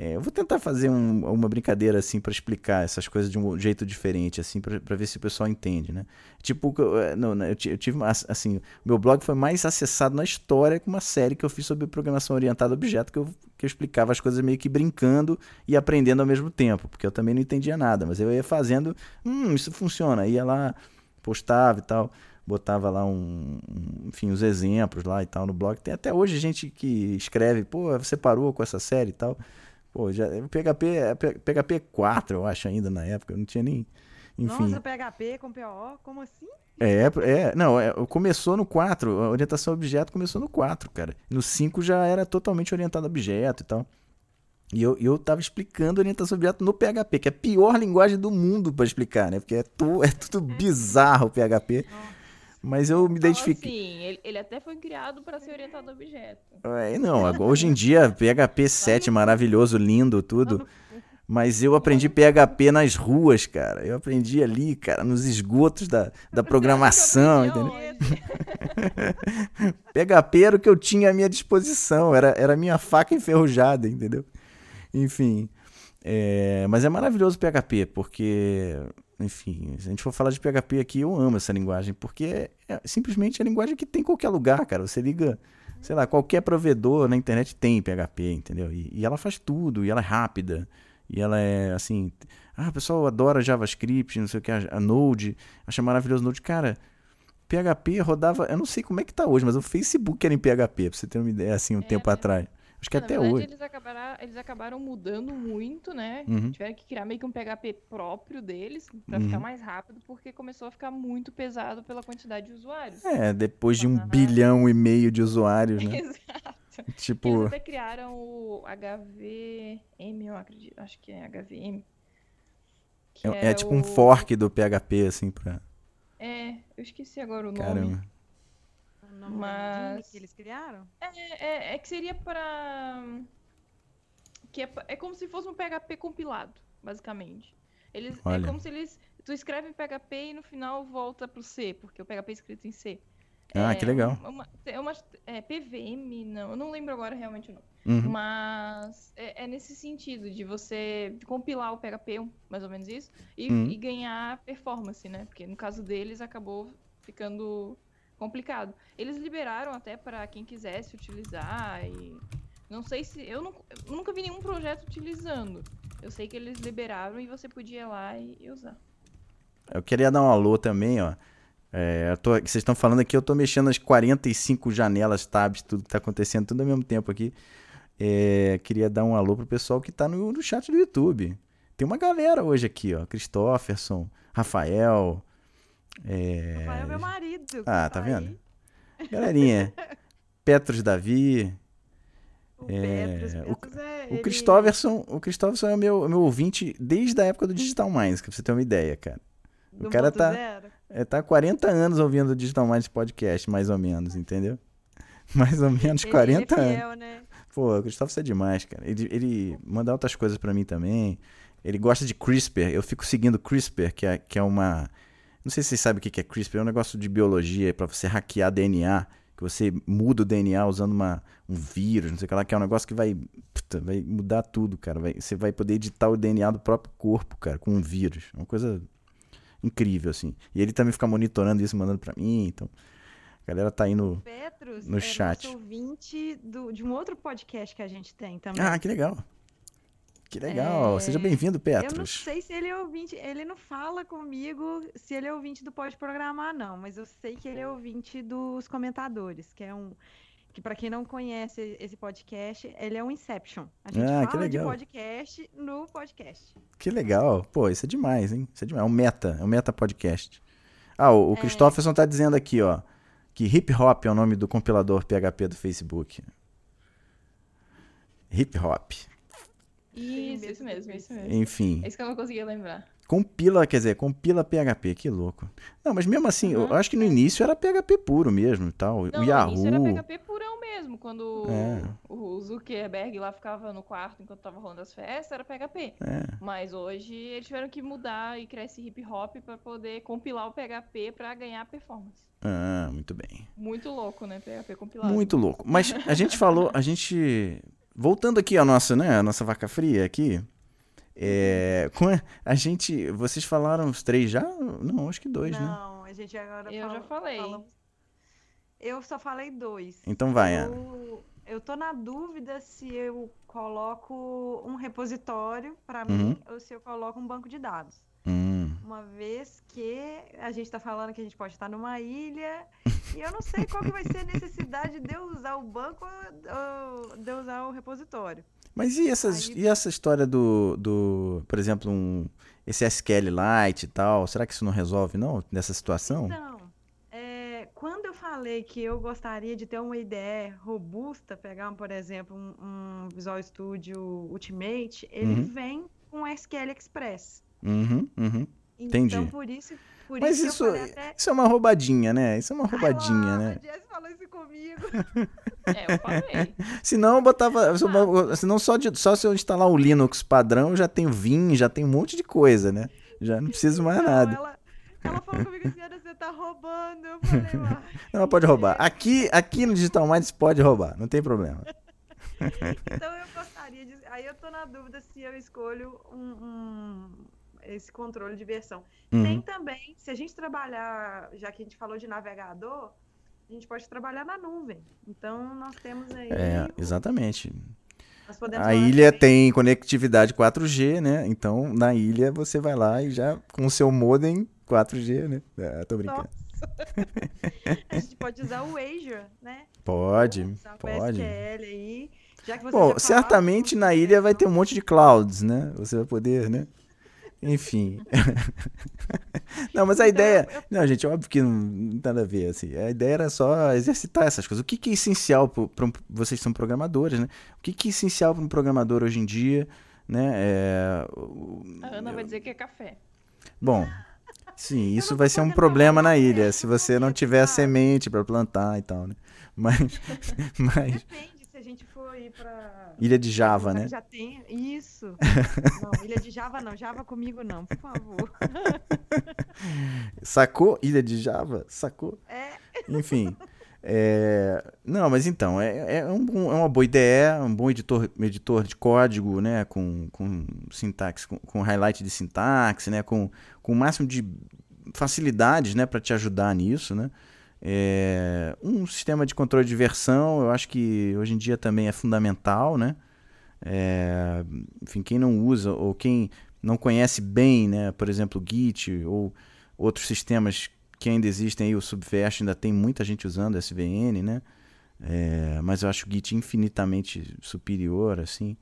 É, eu vou tentar fazer um- uma brincadeira assim para explicar essas coisas de um jeito diferente, assim, para ver se o pessoal entende, né? Tipo, eu, não, não, eu, ti- eu tive assim, meu blog foi mais acessado na história com uma série que eu fiz sobre programação orientada a objeto que eu, que eu explicava as coisas meio que brincando e aprendendo ao mesmo tempo, porque eu também não entendia nada, mas eu ia fazendo, hum, isso funciona, ia lá, postava e tal, botava lá um, enfim, os exemplos lá e tal no blog. Tem até hoje gente que escreve, pô, você parou com essa série e tal. Pô, já, PHP, é PHP 4, eu acho ainda na época, eu não tinha nem, enfim. Nossa, PHP com PO, como assim? É, é, não, é, começou no 4, a orientação a objeto começou no 4, cara. No 5 já era totalmente orientado a objeto e tal. E eu, eu tava explicando orientação a objeto no PHP, que é a pior linguagem do mundo para explicar, né? Porque é, tu, é tudo bizarro o PHP. Mas eu me Então, identifiquei. assim, ele, ele até foi criado para ser orientado a objeto. É, não, hoje em dia, PHP 7 maravilhoso, lindo, tudo. Mas eu aprendi PHP nas ruas, cara. Eu aprendi ali, cara, nos esgotos da, da programação, entendeu? PHP era o que eu tinha à minha disposição, era, era a minha faca enferrujada, entendeu? Enfim. é, mas é maravilhoso o PHP, porque enfim, se a gente for falar de PHP aqui, eu amo essa linguagem, porque é, é simplesmente a linguagem que tem em qualquer lugar, cara. Você liga, sei lá, qualquer provedor na internet tem PHP, entendeu? E, e ela faz tudo, e ela é rápida, e ela é assim. Ah, o pessoal adora JavaScript, não sei o que, a, a Node, acha maravilhoso Node. Cara, PHP rodava, eu não sei como é que tá hoje, mas o Facebook era em PHP, pra você ter uma ideia, assim, um É. tempo atrás. Acho que Na até verdade, hoje. Eles acabaram, eles acabaram mudando muito, né? Uhum. Tiveram que criar meio que um PHP próprio deles pra Uhum. ficar mais rápido, porque começou a ficar muito pesado pela quantidade de usuários. É, depois de um Aham. bilhão e meio de usuários, né? Exato. Eles tipo, até criaram o HVM, eu acredito. Acho que é HVM. que é, é tipo um o- fork do PHP, assim, pra. É, eu esqueci agora o nome. Caramba. O nome Mas- que eles criaram? É, é- é que seria pra. Que é, é como se fosse um PHP compilado, basicamente. Eles, é Olha. como se eles. Tu escreve em PHP e no final volta pro C, porque o PHP é escrito em C. Ah, é, que legal. Uma, uma- é uma- é PVM, não, eu não lembro agora realmente o nome. Uhum. Mas é, é nesse sentido, de você compilar o PHP, mais ou menos isso, e, Uhum. e ganhar performance, né? Porque no caso deles acabou ficando complicado. Eles liberaram até para quem quisesse utilizar e não sei se eu, não- eu nunca vi nenhum projeto utilizando. Eu sei que eles liberaram e você podia ir lá e, e usar. Eu queria dar um alô também, ó. É, tô- vocês estão falando aqui, eu tô mexendo nas 45 janelas, tabs, tudo que tá acontecendo, tudo ao mesmo tempo aqui. É, queria dar um alô pro pessoal que tá no, no chat do YouTube. Tem uma galera hoje aqui, ó. Christofferson, Rafael. É, Rafael é meu marido. Ah, tá aí. vendo? galerinha. Petros Davi. O É, Petros, o- Petros é, O ele- Christofferson, o Christofferson é o meu, meu ouvinte desde a época do Digital Minds, pra você ter uma ideia, cara. do cara tá- Zero. É, tá há 40 anos ouvindo o Digital Minds Podcast, mais ou menos, entendeu? Mais ou menos Ele- 40 ele é anos. fiel, né? Pô, o Christopher é demais, cara. Ele, ele manda outras coisas pra mim também. Ele gosta de CRISPR. Eu fico seguindo CRISPR, que é, que é uma. Não sei se vocês sabem o que é CRISPR. É um negócio de biologia pra você hackear DNA. Que você muda o DNA usando uma, um vírus, não sei o que lá, que é um negócio que vai. puta, vai mudar tudo, cara. Vai- você vai poder editar o DNA do próprio corpo, cara, com um vírus. É uma coisa incrível, assim. E ele também fica monitorando isso, mandando pra mim. Então, a galera tá aí no. Petros No é chat. nosso ouvinte do, de um outro podcast que a gente tem também. Ah, que legal. Que legal. É, Seja bem-vindo, Eu não Petros. sei se ele é ouvinte, ele não fala comigo se ele é ouvinte do Pode Programar, não, mas eu sei que ele é ouvinte dos comentadores, que é um. Que para quem não conhece esse podcast, ele é um Inception. A gente Ah, fala de podcast no podcast. Que legal. Pô, isso é demais, hein? Isso é demais. É um meta, é um meta podcast. Ah, o, o É. Christofferson tá dizendo aqui, ó, que hip hop é o nome do compilador PHP do Facebook. Hip hop. Isso, isso mesmo, isso mesmo. Enfim, É isso que eu não conseguia lembrar. compila, quer dizer, compila PHP, que louco. Não, mas mesmo assim, eu Uhum. acho que no início era PHP puro mesmo e tal. Não, o no Yahoo. início era PHP purão mesmo, quando É. o Zuckerberg lá ficava no quarto enquanto tava rolando as festas, era PHP. É. Mas hoje eles tiveram que mudar e criar esse hip hop pra poder compilar o PHP pra ganhar performance. Ah, muito bem. Muito louco, né? PHP compilado. Muito louco. Mas a gente falou, a gente. Voltando aqui à nossa, né? A nossa vaca fria aqui. É, com a, gente. Vocês falaram os três já? Não, acho que dois, né? Não, a gente agora Eu já fala- falei. falamos- Eu só falei dois. Então vai, Ana. Eu, eu tô na dúvida se eu coloco um repositório para Uhum. mim ou se eu coloco um banco de dados. Uma vez que a gente está falando que a gente pode estar numa ilha e eu não sei qual que vai ser a necessidade de eu usar o banco ou de eu usar o repositório. Mas e, essas, Aí- e essa história do, do. Por exemplo, um, esse SQLite e tal? Será que isso não resolve, não? Nessa situação? Então, é, quando eu falei que eu gostaria de ter uma ideia robusta, pegar, por exemplo, um, um Visual Studio Ultimate, ele Uhum. vem com SQL Express. Uhum, uhum. Entendi. Então, por isso, por Mas isso, isso, que eu falei até... isso é uma roubadinha, né? Isso é uma roubadinha, Ah, né? A Jess falou isso comigo. É, eu falei. Se não, eu botava. Se eu- se não, só, de, só se eu instalar o Linux padrão, já tem Vim, já tem um monte de coisa, né? Já não preciso mais Não, nada. Ela, ela falou comigo assim, você tá roubando. Eu falei, mas pode roubar. Aqui, aqui no Digital Minds pode roubar, não tem problema. Então eu gostaria de. Aí eu tô na dúvida se eu escolho um. um- esse controle de versão. Uhum. Tem também, se a gente trabalhar, já que a gente falou de navegador, a gente pode trabalhar na nuvem. Então nós temos aí. É, exatamente. A ilha tem conectividade 4G, né? Então, na ilha você vai lá e já com o seu modem 4G, né? É, tô brincando. A gente pode usar o Azure, né? Pode, Usar pode. SQL aí. Já que você Bom, certamente na ilha vai ter um monte de clouds, né? Você vai poder, né? Enfim. não, mas a Então, ideia. eu- Não, gente, óbvio que não, não tem nada a ver, assim. A ideia era só exercitar essas coisas. O que, que é essencial para um, vocês são programadores, né? O que, que é essencial para um programador hoje em dia, né? É, A Ana vai dizer que é café. Bom, sim, isso vai ser um problema na ilha, se você não tiver semente para plantar e tal, né? Mas, mas Depende gente for ir pra. ilha de Java, né? Já tem. Isso. Não, ilha de Java não. Java comigo não, por favor. Sacou? Ilha de Java? Sacou? É. Enfim. é, Não, mas então, é, é, um é uma boa ideia, um bom editor, editor de código, né? Com, com sintaxe, com, com highlight de sintaxe, né? Com, com o máximo de facilidades, né? Para te ajudar nisso, né? É, um sistema de controle de versão, eu acho que hoje em dia também é fundamental, né? É, enfim, quem não usa ou quem não conhece bem, né? Por exemplo, o Git ou outros sistemas que ainda existem aí, o Subverse ainda tem muita gente usando SVN, né? É, mas eu acho o Git infinitamente superior, assim.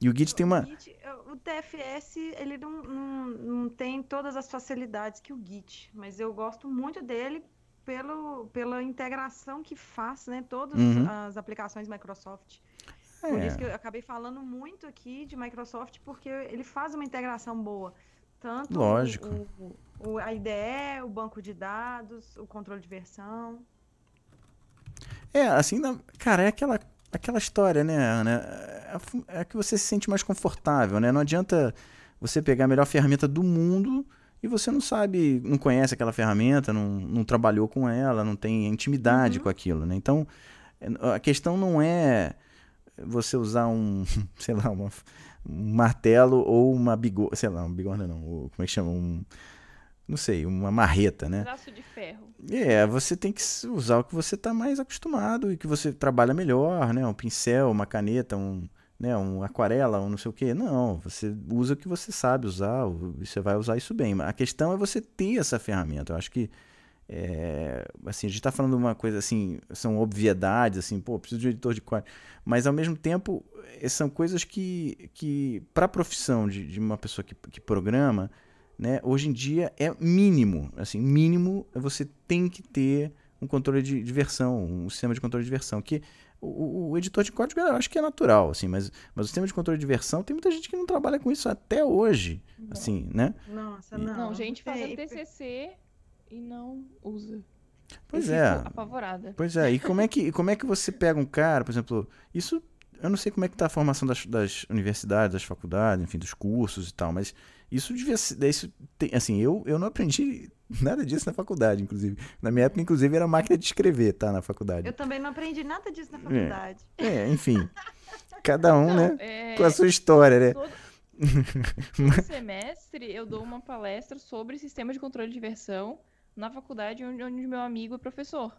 E o Git tem uma. O, Git, o TFS, ele não, não, não tem todas as facilidades que o Git, mas eu gosto muito dele pelo, pela integração que faz, né? Todas Uhum. as aplicações Microsoft. Por É. isso que eu acabei falando muito aqui de Microsoft, porque ele faz uma integração boa. Tanto Lógico. O, o, a IDE, o banco de dados, o controle de versão. É, assim, cara, é aquela, aquela história, né, Ana? É, fu- é que você se sente mais confortável, né? Não adianta você pegar a melhor ferramenta do mundo e você não sabe, não conhece aquela ferramenta, não, não trabalhou com ela, não tem intimidade Uhum. com aquilo, né? Então, a questão não é você usar um, sei lá, uma- um martelo ou uma bigorna, sei lá, uma bigorna não, o- como é que chama? Um, não sei, uma marreta, né? Braço de ferro. É, você tem que usar o que você está mais acostumado e que você trabalha melhor, né? Um pincel, uma caneta, um, né? um aquarela, um não sei o quê. Não, você usa o que você sabe usar você vai usar isso bem. A questão é você ter essa ferramenta. Eu acho que, é, assim, a gente está falando uma coisa assim, são obviedades, assim, pô, preciso de um editor de código. Mas, ao mesmo tempo, eh, são coisas que, que para a profissão de, de uma pessoa que, que programa, né, hoje em dia é mínimo, assim, mínimo é você tem que ter um controle de, de versão, um sistema de controle de versão, que o, o- editor de código eu acho que é natural, assim, mas, mas o sistema de controle de versão tem muita gente que não trabalha com isso até hoje, assim, né? Nossa, E- não. Não, gente tem- fazendo TCC e não usa. Pois eu é. Apavorada. Pois é, e como é que, como é que você pega um cara, por exemplo, isso, eu não sei como é que tá a formação das, das universidades, das faculdades, enfim, dos cursos e tal, mas isso devia ser, isso tem, assim, eu, eu não aprendi nada disso na faculdade, inclusive. Na minha época, inclusive, era máquina de escrever, tá, na faculdade. Eu também não aprendi nada disso na faculdade. É, enfim, cada um, Não, né, é, com a sua história, né? todo, todo semestre eu dou uma palestra sobre sistema de controle de versão na faculdade onde, onde meu amigo é professor.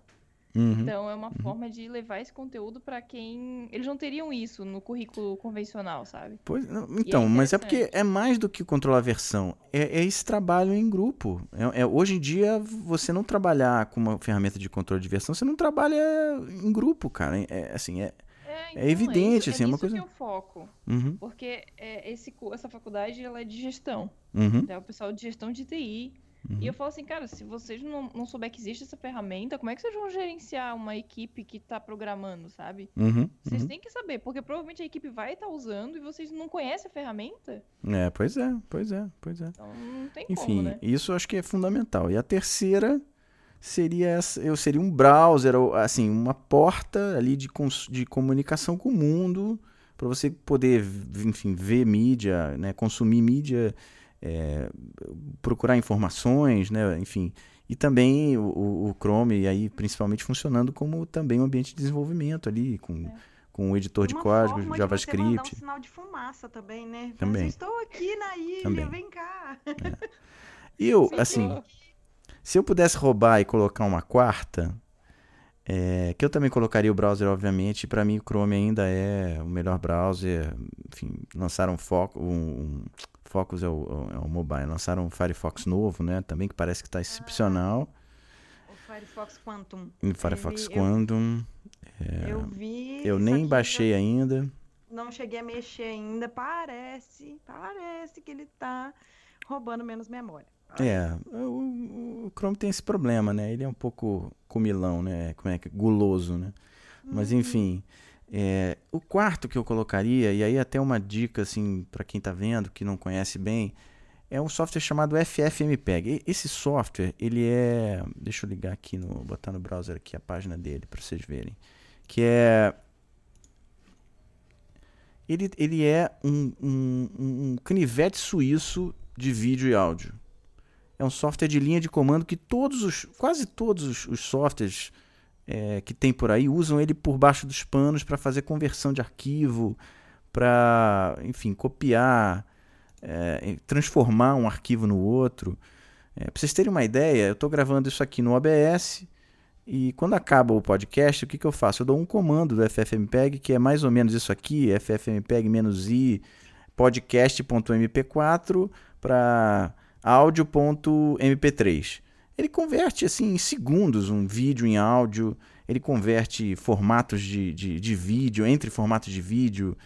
Uhum. Então é uma forma de levar esse conteúdo para quem. Eles não teriam isso no currículo convencional, sabe? Pois, não, então, mas é porque é mais do que controlar a versão. É, é esse trabalho em grupo. É, é- hoje em dia, você não trabalhar com uma ferramenta de controle de versão, você não trabalha em grupo, cara. É, é, assim, é. É, É evidente, isso, assim, é uma coisa- que eu foco. Uhum, Porque é, esse, essa faculdade ela é de gestão. uhum, É o pessoal de gestão de TI. Uhum. E eu falo assim, cara, se vocês não, não souber que existe essa ferramenta, como é que vocês vão gerenciar uma equipe que tá programando, sabe? uhum, Vocês uhum. têm que saber, porque provavelmente a equipe vai estar usando e vocês não conhecem a ferramenta. É, pois é, pois é, pois é. Então não tem como, Enfim, né? isso eu acho que é fundamental. E a terceira seria essa, eu seria um browser, assim, uma porta ali de, de comunicação com o mundo, para você poder, enfim, ver mídia, né, consumir mídia, é, procurar informações, né, enfim. E também o, o- Chrome, e aí principalmente funcionando como também um ambiente de desenvolvimento ali, com, com o editor de Uma código, forma de você JavaScript. um sinal de fumaça também, né? Também. Mas estou aqui na ilha, Também. vem cá. E eu, Sim, assim, sim. se eu pudesse roubar e colocar uma quarta, é, que eu também colocaria o browser, obviamente, para mim o Chrome ainda é o melhor browser. Enfim, lançaram Foco, um, um- Focus é o, é o mobile, lançaram um Firefox novo, né? Também que parece que está excepcional. O Firefox Quantum. E Firefox Ele- eu- Quantum, Eu vi. eu nem baixei ainda. Não cheguei a mexer ainda. Parece, parece que ele tá roubando menos memória. É, o, o Chrome tem esse problema, né? Ele é um pouco comilão, né? Como é que guloso, né? Mas enfim, é, o quarto que eu colocaria e aí até uma dica assim para quem tá vendo que não conhece bem, é um software chamado FFmpeg. Esse software, ele é, deixa eu ligar aqui no botar no browser aqui a página dele para vocês verem, que é ele, ele é um, um, um canivete suíço de vídeo e áudio. É um software de linha de comando que todos os, quase todos os, os softwares é, que tem por aí usam ele por baixo dos panos para fazer conversão de arquivo, para, enfim, copiar, é, transformar um arquivo no outro. É, para vocês terem uma ideia, eu estou gravando isso aqui no OBS e quando acaba o podcast, o que, que eu faço? Eu dou um comando do FFmpeg que é mais ou menos isso aqui, ffmpeg-i podcast.mp4 para áudio.mp3. Ele converte assim em segundos um vídeo em áudio, ele converte formatos de, de, de vídeo entre formatos de vídeo,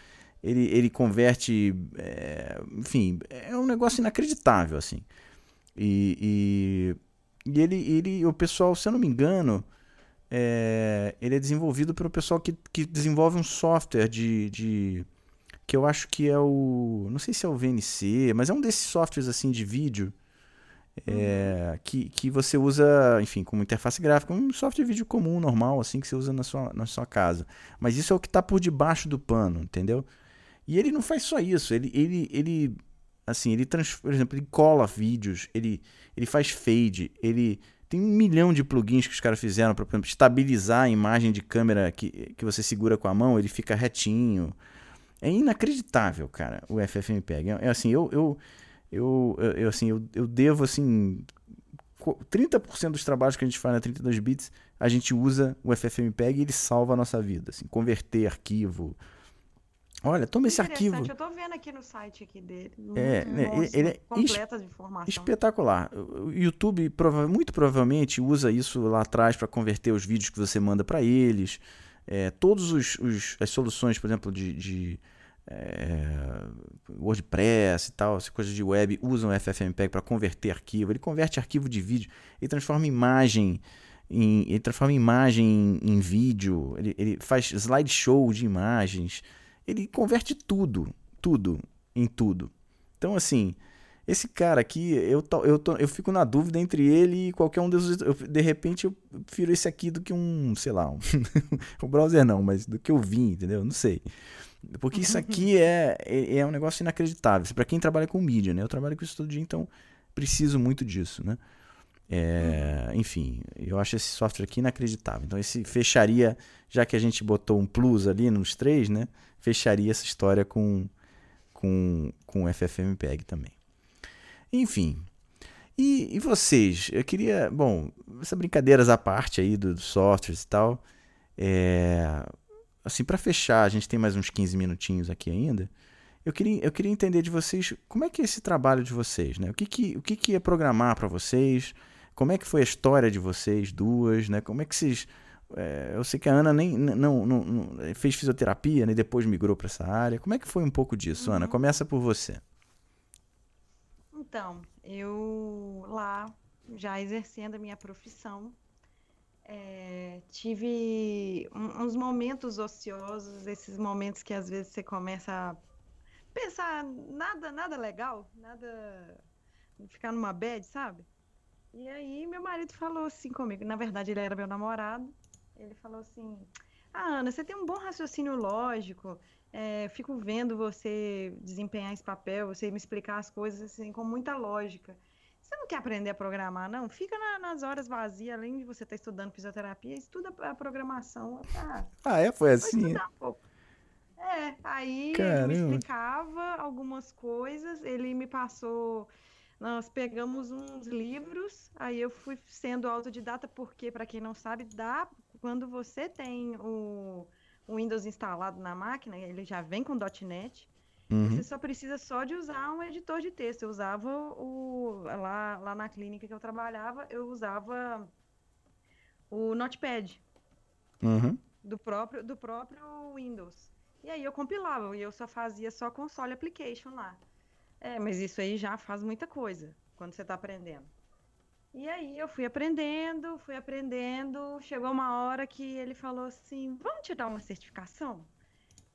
ele, ele converte, é, enfim, é um negócio inacreditável assim. E, e, e ele, ele, o pessoal, se eu não me engano, é, ele é desenvolvido pelo pessoal que, que desenvolve um software de, de que eu acho que é o, não sei se é o VNC, mas é um desses softwares assim de vídeo é, que, que você usa, enfim, como interface gráfica, um software de vídeo comum, normal, assim, que você usa na sua, na sua casa. Mas isso é o que está por debaixo do pano, entendeu? E ele não faz só isso, ele, ele, ele assim, ele, trans, por exemplo, ele cola vídeos, ele, ele faz fade, ele tem um milhão de plugins que os caras fizeram para estabilizar a imagem de câmera que, que você segura com a mão, ele fica retinho. É inacreditável, cara, o FFmpeg. É, é assim, eu, eu, eu, eu, assim, eu, eu devo, assim, 30% dos trabalhos que a gente faz na 32 bits, a gente usa o FFmpeg e ele salva a nossa vida, assim, converter arquivo. Olha, toma esse arquivo. Eu tô vendo aqui no site aqui dele. É, né, ele é completa de informação. Espetacular. O YouTube prova muito provavelmente usa isso lá atrás para converter os vídeos que você manda para eles. É, todos os, os, as soluções, por exemplo, de, de é, WordPress e tal, essa coisa de web, usam FFmpeg para converter arquivo. Ele converte arquivo de vídeo, ele transforma imagem em, ele transforma imagem em, em vídeo, ele, ele faz slideshow de imagens, ele converte tudo, tudo em tudo. Então, assim, esse cara aqui, eu, eu, eu fico na dúvida entre ele e qualquer um dos. Eu, de repente, eu prefiro esse aqui do que um, sei lá, um, browser não, mas do que eu vi, entendeu? Não sei. Porque isso aqui é, é, é um negócio inacreditável. Para quem trabalha com mídia, né? Eu trabalho com isso todo dia, então preciso muito disso, né? É, enfim, eu acho esse software aqui inacreditável. Então, esse fecharia, já que a gente botou um plus ali nos três, né? Fecharia essa história com, com, com o FFmpeg também. Enfim. E, e, vocês? Eu queria. Bom, essas brincadeiras à parte aí dos do softwares e tal. É, assim, para fechar, a gente tem mais uns 15 minutinhos aqui ainda. Eu queria, eu queria entender de vocês como é que é esse trabalho de vocês, né? O que, que, o que, que é programar para vocês? Como é que foi a história de vocês duas, né? Como é que vocês. É, eu sei que a Ana nem não, não, não fez fisioterapia, né? E depois migrou para essa área. Como é que foi um pouco disso, uhum. Ana? Começa por você. Então, eu lá, já exercendo a minha profissão, é, tive uns momentos ociosos, esses momentos que às vezes você começa a pensar nada, nada legal, nada ficar numa bad, sabe? E aí meu marido falou assim comigo, na verdade ele era meu namorado, ele falou assim, ah, Ana, você tem um bom raciocínio lógico, é, fico vendo você desempenhar esse papel, você me explicar as coisas assim com muita lógica. Você não quer aprender a programar, não? Fica na, nas horas vazias, além de você estar tá estudando fisioterapia, estuda a programação. Ah, ah é? Foi assim? Um É, aí ele Caramba. me explicava algumas coisas, ele me passou. Nós pegamos uns livros, aí eu fui sendo autodidata, porque, para quem não sabe, dá quando você tem o, o Windows instalado na máquina, ele já vem com .NET, Uhum. você só precisa só de usar um editor de texto. Eu usava o lá, lá na clínica que eu trabalhava, eu usava o Notepad Uhum. do próprio do próprio Windows. E aí eu compilava e eu só fazia só console application lá. É, mas isso aí já faz muita coisa quando você está aprendendo. E aí eu fui aprendendo, fui aprendendo, chegou uma hora que ele falou assim, vamos te dar uma certificação?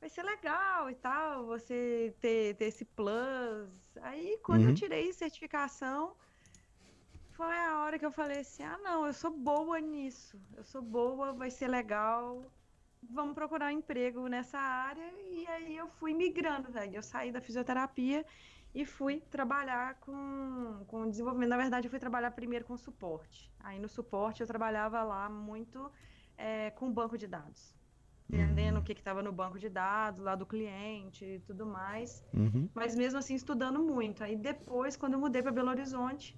Vai ser legal e tal, você ter, ter esse plus. Aí quando Uhum. eu tirei certificação, foi a hora que eu falei assim, ah não, eu sou boa nisso, eu sou boa, vai ser legal, vamos procurar um emprego nessa área. E aí eu fui migrando, velho. Eu saí da fisioterapia e fui trabalhar com, com desenvolvimento. Na verdade, eu fui trabalhar primeiro com suporte. Aí no suporte eu trabalhava lá muito é, com banco de dados. Entendendo o que estava no banco de dados, lá do cliente e tudo mais. Uhum. Mas mesmo assim estudando muito. Aí depois, quando eu mudei para Belo Horizonte,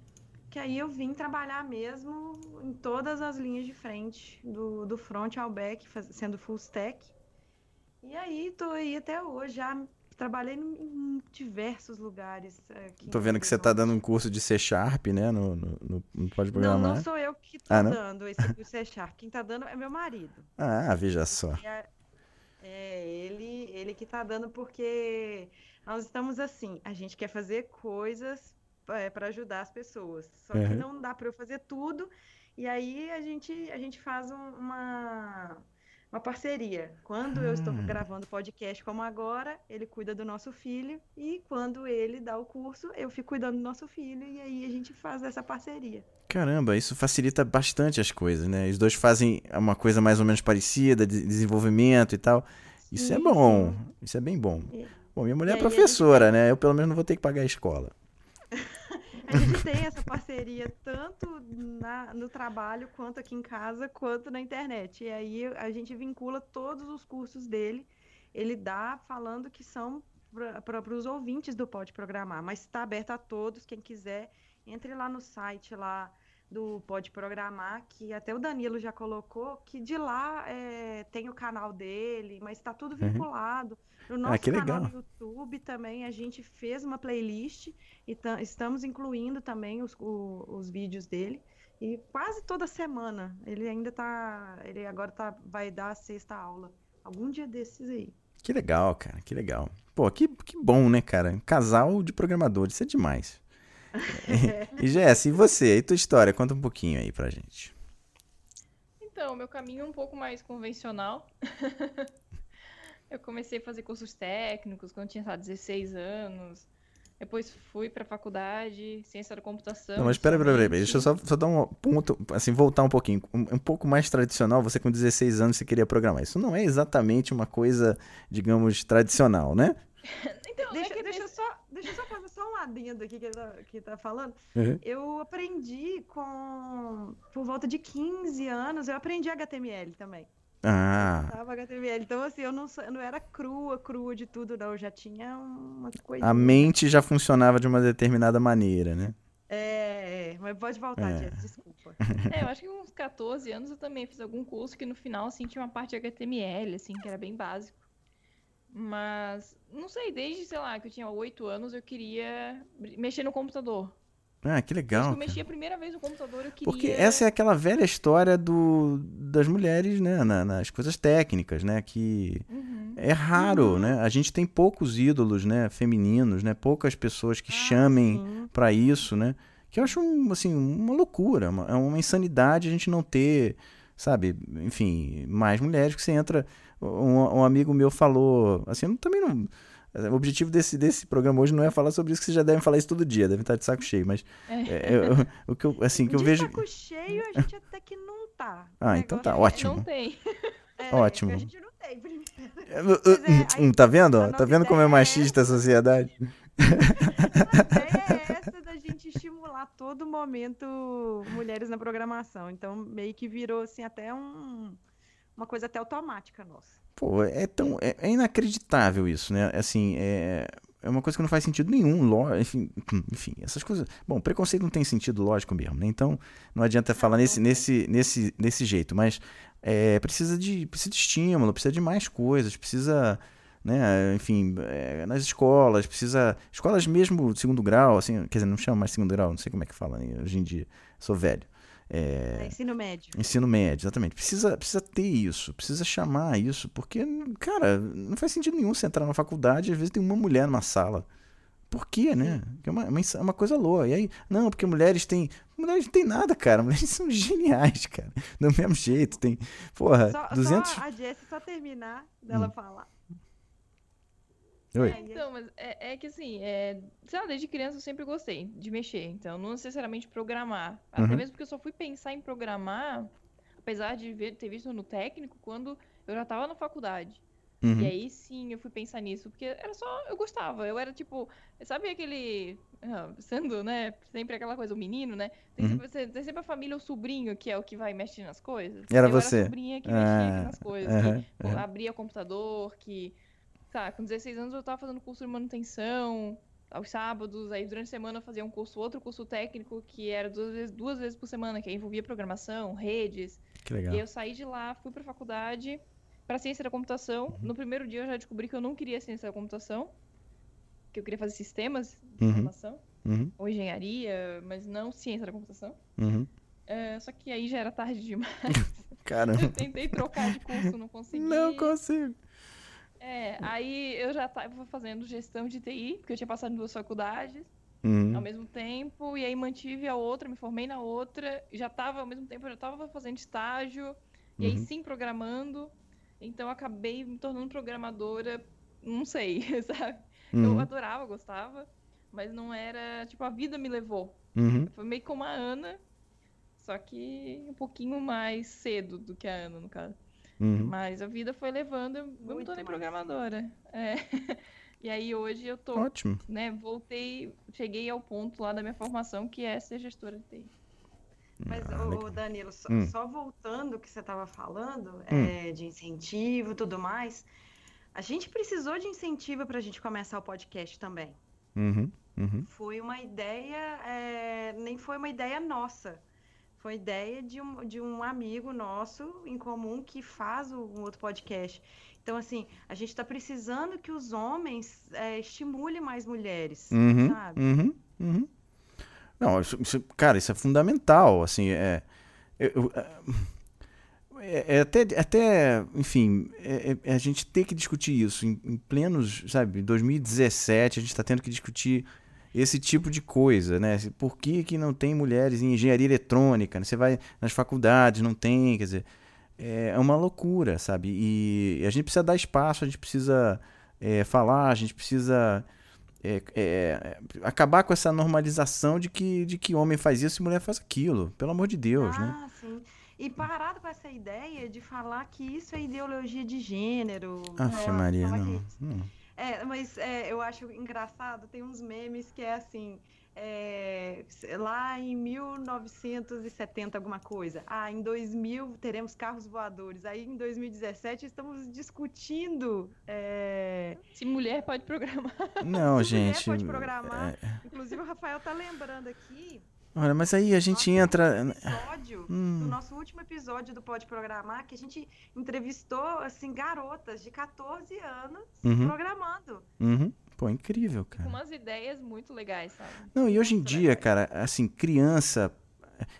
que aí eu vim trabalhar mesmo em todas as linhas de frente, do, do front ao back, faz- sendo full stack. E aí tô aí até hoje, já trabalhei em diversos lugares. aqui em Tô vendo que você tá Horizonte. dando um curso de C Sharp, né? No, no, no- no Pode Não, Programar. não sou eu que tô Ah, não? dando esse curso C Sharp. Quem tá dando é meu marido. Ah, veja só. A- É, ele, ele que tá dando porque nós estamos assim, a gente quer fazer coisas para ajudar as pessoas. Só que Uhum. não dá para eu fazer tudo. E aí a gente, a gente faz um- uma, uma parceria. Quando eu estou Ah. gravando podcast como agora, ele cuida do nosso filho. E quando ele dá o curso, eu fico cuidando do nosso filho. E aí a gente faz essa parceria. Caramba, isso facilita bastante as coisas, né? Os dois fazem uma coisa mais ou menos parecida, de desenvolvimento e tal. Isso é Sim, bom. sim. Isso é bem bom. E- Bom, minha mulher é professora, né? Eu pelo menos não vou ter que pagar a escola. A gente tem essa parceria tanto na- no trabalho, quanto aqui em casa, quanto na internet. E aí a gente vincula todos os cursos dele. Ele dá falando que são para os ouvintes do Pode Programar, mas está aberto a todos. Quem quiser, entre lá no site lá do Pode Programar, que até o Danilo já colocou, que de lá é, tem o canal dele, mas está tudo vinculado. No nosso Uhum. Ah, que canal legal. no YouTube também a gente fez uma playlist e ta- estamos incluindo também os, o- os vídeos dele. E quase toda semana ele ainda tá. Ele agora tá, vai dar a sexta aula. Algum dia desses aí. Que legal, cara, que legal. Pô, que, que bom, né, cara? Casal de programadores, isso é demais. E Jess, e você? E tua história? Conta um pouquinho aí pra gente. Então, meu caminho é um pouco mais convencional. Eu comecei a fazer cursos técnicos quando tinha, lá, 16 anos. Depois fui pra faculdade, ciência da computação. Não, mas peraí, peraí, peraí, deixa eu só, só dar um ponto, assim, voltar um pouquinho. Um, um pouco mais tradicional, você com 16 anos você queria programar. Isso não é exatamente uma coisa, digamos, tradicional, né? Então, é Deixa, que deixa, eu só, deixa eu só fazer só um adendo aqui que ele tá, que tá falando. Uhum. Eu aprendi com. Por volta de 15 anos, eu aprendi HTML também. Ah, Tava HTML. Então, assim, eu não, sou- eu não era crua, crua de tudo, não. Eu já tinha umas coisas. a mente já funcionava de uma determinada maneira, né? É, é, mas pode voltar, É. Jess, desculpa. É, eu acho que com uns 14 anos eu também fiz algum curso que no final, assim, tinha uma parte de HTML, assim, que era bem básico. Mas, não sei, desde, sei lá, que eu tinha 8 anos, eu queria mexer no computador. Ah, que Desde legal. que eu mexi a primeira vez no computador, eu queria... Porque essa é aquela velha história do, das mulheres, né? na- nas coisas técnicas, né? Que Uhum. é raro, né? A gente tem poucos ídolos, né? Femininos, né? Poucas pessoas que Ah, chamem pra isso, né? Que eu acho, assim, uma loucura, uma- é uma insanidade a gente não ter, sabe? Enfim, mais mulheres que você entra... Um, um amigo meu falou, assim, eu também não... O objetivo desse, desse programa hoje não é falar sobre isso, que vocês já devem falar isso todo dia, devem estar de saco cheio, mas é, eu- o que eu, assim, que eu de vejo... saco cheio, a gente até que não tá. Ah, então tá, ótimo. Não tem. é- ótimo. A gente não tem, primeiro. É, aí- Hum, tá vendo? Tá vendo como é é machista a sociedade? A ideia é essa da gente estimular todo momento mulheres na programação. Então, meio que virou assim até um, uma coisa até automática nossa. Pô, é tão. É, é inacreditável isso, né? Assim, é, é uma coisa que não faz sentido nenhum, lo- enfim, enfim, essas coisas. Bom, preconceito não tem sentido lógico mesmo, né? Então não adianta falar nesse, nesse, nesse, nesse jeito, mas é, precisa, de, precisa de estímulo, precisa de mais coisas, precisa. Né, enfim, é, nas escolas, precisa. Escolas mesmo de segundo grau, assim, quer dizer, não chama mais segundo grau, não sei como é que fala né, hoje em dia, sou velho. É, É, ensino médio. Ensino médio, exatamente. Precisa, precisa ter isso, precisa chamar isso, porque, cara, não faz sentido nenhum você entrar na faculdade e às vezes tem uma mulher numa sala. Por quê, né? É uma, uma, insa- uma coisa louca. E aí, não, porque mulheres têm. Mulheres não têm nada, cara. Mulheres são geniais, cara. Do mesmo jeito, tem. Porra, Só, 200. só a Jessie só terminar dela Hum. falar. Oi. É, então, mas é, é que assim, é, sei lá, desde criança eu sempre gostei de mexer, então não necessariamente programar. Até Uhum. mesmo porque eu só fui pensar em programar, apesar de ver- ter visto no técnico, quando eu já tava na faculdade. E Uhum. aí sim eu fui pensar nisso, porque era só, eu gostava, eu era tipo, sabe aquele, ah, sendo, né, sempre aquela coisa, o menino, né, tem, Uhum. sempre, tem sempre a família, o sobrinho, que é o que vai mexer nas coisas. Era eu você. era a sobrinha que mexia Ah, nas coisas, que abria computador, que, tá, com 16 anos eu tava fazendo curso de manutenção, aos sábados, aí durante a semana eu fazia um curso, outro curso técnico, que era duas vezes, duas vezes por semana, que envolvia programação, redes, Que e legal. aí eu saí de lá, fui pra faculdade, pra ciência da computação. Uhum. No primeiro dia eu já descobri que eu não queria ciência da computação, que eu queria fazer sistemas de Uhum. informação, Uhum, ou engenharia, mas não ciência da computação. É, só que aí já era tarde demais. Caramba. Eu tentei trocar de curso, não consegui. Não consigo. É, aí eu já tava fazendo gestão de TI, porque eu tinha passado em duas faculdades Uhum. ao mesmo tempo, e aí mantive a outra, me formei na outra, já tava ao mesmo tempo, eu já tava fazendo estágio, e aí Uhum. sim programando. Então eu acabei me tornando programadora, não sei, sabe? Eu Uhum. adorava, gostava, mas não era, tipo, a vida me levou. Uhum. Foi meio como a Ana, só que um pouquinho mais cedo do que a Ana, no caso. Uhum. Mas a vida foi levando, eu eu me Muito tornei mais programadora. É. E aí hoje eu tô, Ótimo. né, voltei, cheguei ao ponto lá da minha formação, que é ser gestora de TI. Mas, Ah, ô, Danilo, só, Hum. só voltando o que você estava falando, Hum. é, de incentivo e tudo mais, a gente precisou de incentivo para a gente começar o podcast também. Uhum. Uhum. Foi uma ideia, é, nem foi uma ideia nossa. Foi ideia de um, de um amigo nosso em comum que faz o- um outro podcast. Então, assim, a gente está precisando que os homens é, estimulem mais mulheres, Uhum, sabe? uhum, uhum. Não, isso, isso- cara, isso é fundamental, assim, é, eu- eu- é, é até, até, enfim, é- é- a gente tem que discutir isso em, em plenos, sabe, 2017 a gente está tendo que discutir esse tipo de coisa, né? Por que, que não tem mulheres em engenharia eletrônica? né? Você vai nas faculdades, não tem, quer dizer, é uma loucura, sabe? E a gente precisa dar espaço, a gente precisa é, falar, a gente precisa é, é, acabar com essa normalização de que, de que homem faz isso e mulher faz aquilo. Pelo amor de Deus, né? Ah, sim. E parado com essa ideia de falar que isso é ideologia de gênero. Aff, né? Maria, não. que- não. É, mas é, eu acho engraçado, tem uns memes que é assim, é, lá em 1970 alguma coisa, ah, em 2000 teremos carros voadores, aí em 2017 estamos discutindo, é, Se mulher pode programar. Não, se mulher gente. pode programar, é, inclusive o Rafael tá lembrando aqui, olha, mas aí a gente nosso entra. episódio, no Hum, nosso último episódio do Pode Programar, que a gente entrevistou, assim, garotas de 14 anos Uhum. programando. uhum. Pô, incrível, Com cara. umas ideias muito legais, sabe? Não, e hoje em Muito dia, legais. cara, assim, criança.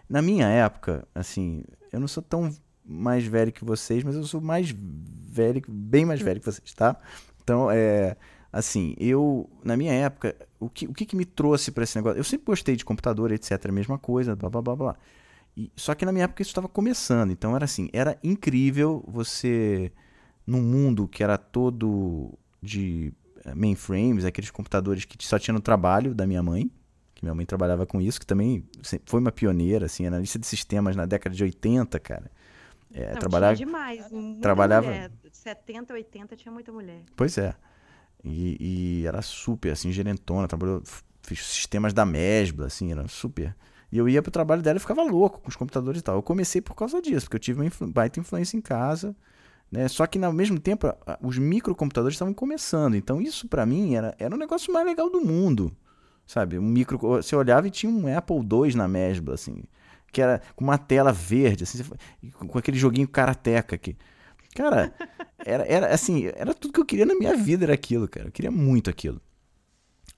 Na minha época, assim, eu não sou tão mais velho que vocês, mas eu sou mais velho, bem mais velho que vocês, tá? Então, é. Assim, eu. Na minha época, o que, o que, que me trouxe pra esse negócio? Eu sempre gostei de computador, etc. Mesma coisa, blá blá blá blá. E, só que na minha época isso estava começando. Então era assim: era incrível você. Num mundo que era todo de eh, mainframes, aqueles computadores que só tinha no trabalho da minha mãe, que minha mãe trabalhava com isso, que também foi uma pioneira, assim, analista de sistemas na década de 80, cara. É, Não, trabalhava, demais. Trabalhava- mulher. 70, 80 tinha muita mulher. Pois é. E, e era super, assim, gerentona, trabalhou, fez sistemas da Mesbla, assim, era super. E eu ia pro trabalho dela e ficava louco com os computadores e tal. Eu comecei por causa disso, porque eu tive uma influ baita influência em casa. Né? Só que, ao mesmo tempo, os microcomputadores estavam começando. Então, isso para mim era, era o negócio mais legal do mundo. Sabe? Um micro, você olhava e tinha um Apple II na mesbla, assim. Que era com uma tela verde, assim, com aquele joguinho karateca aqui. Cara, era, era assim, era tudo que eu queria na minha vida, era aquilo, cara. Eu queria muito aquilo.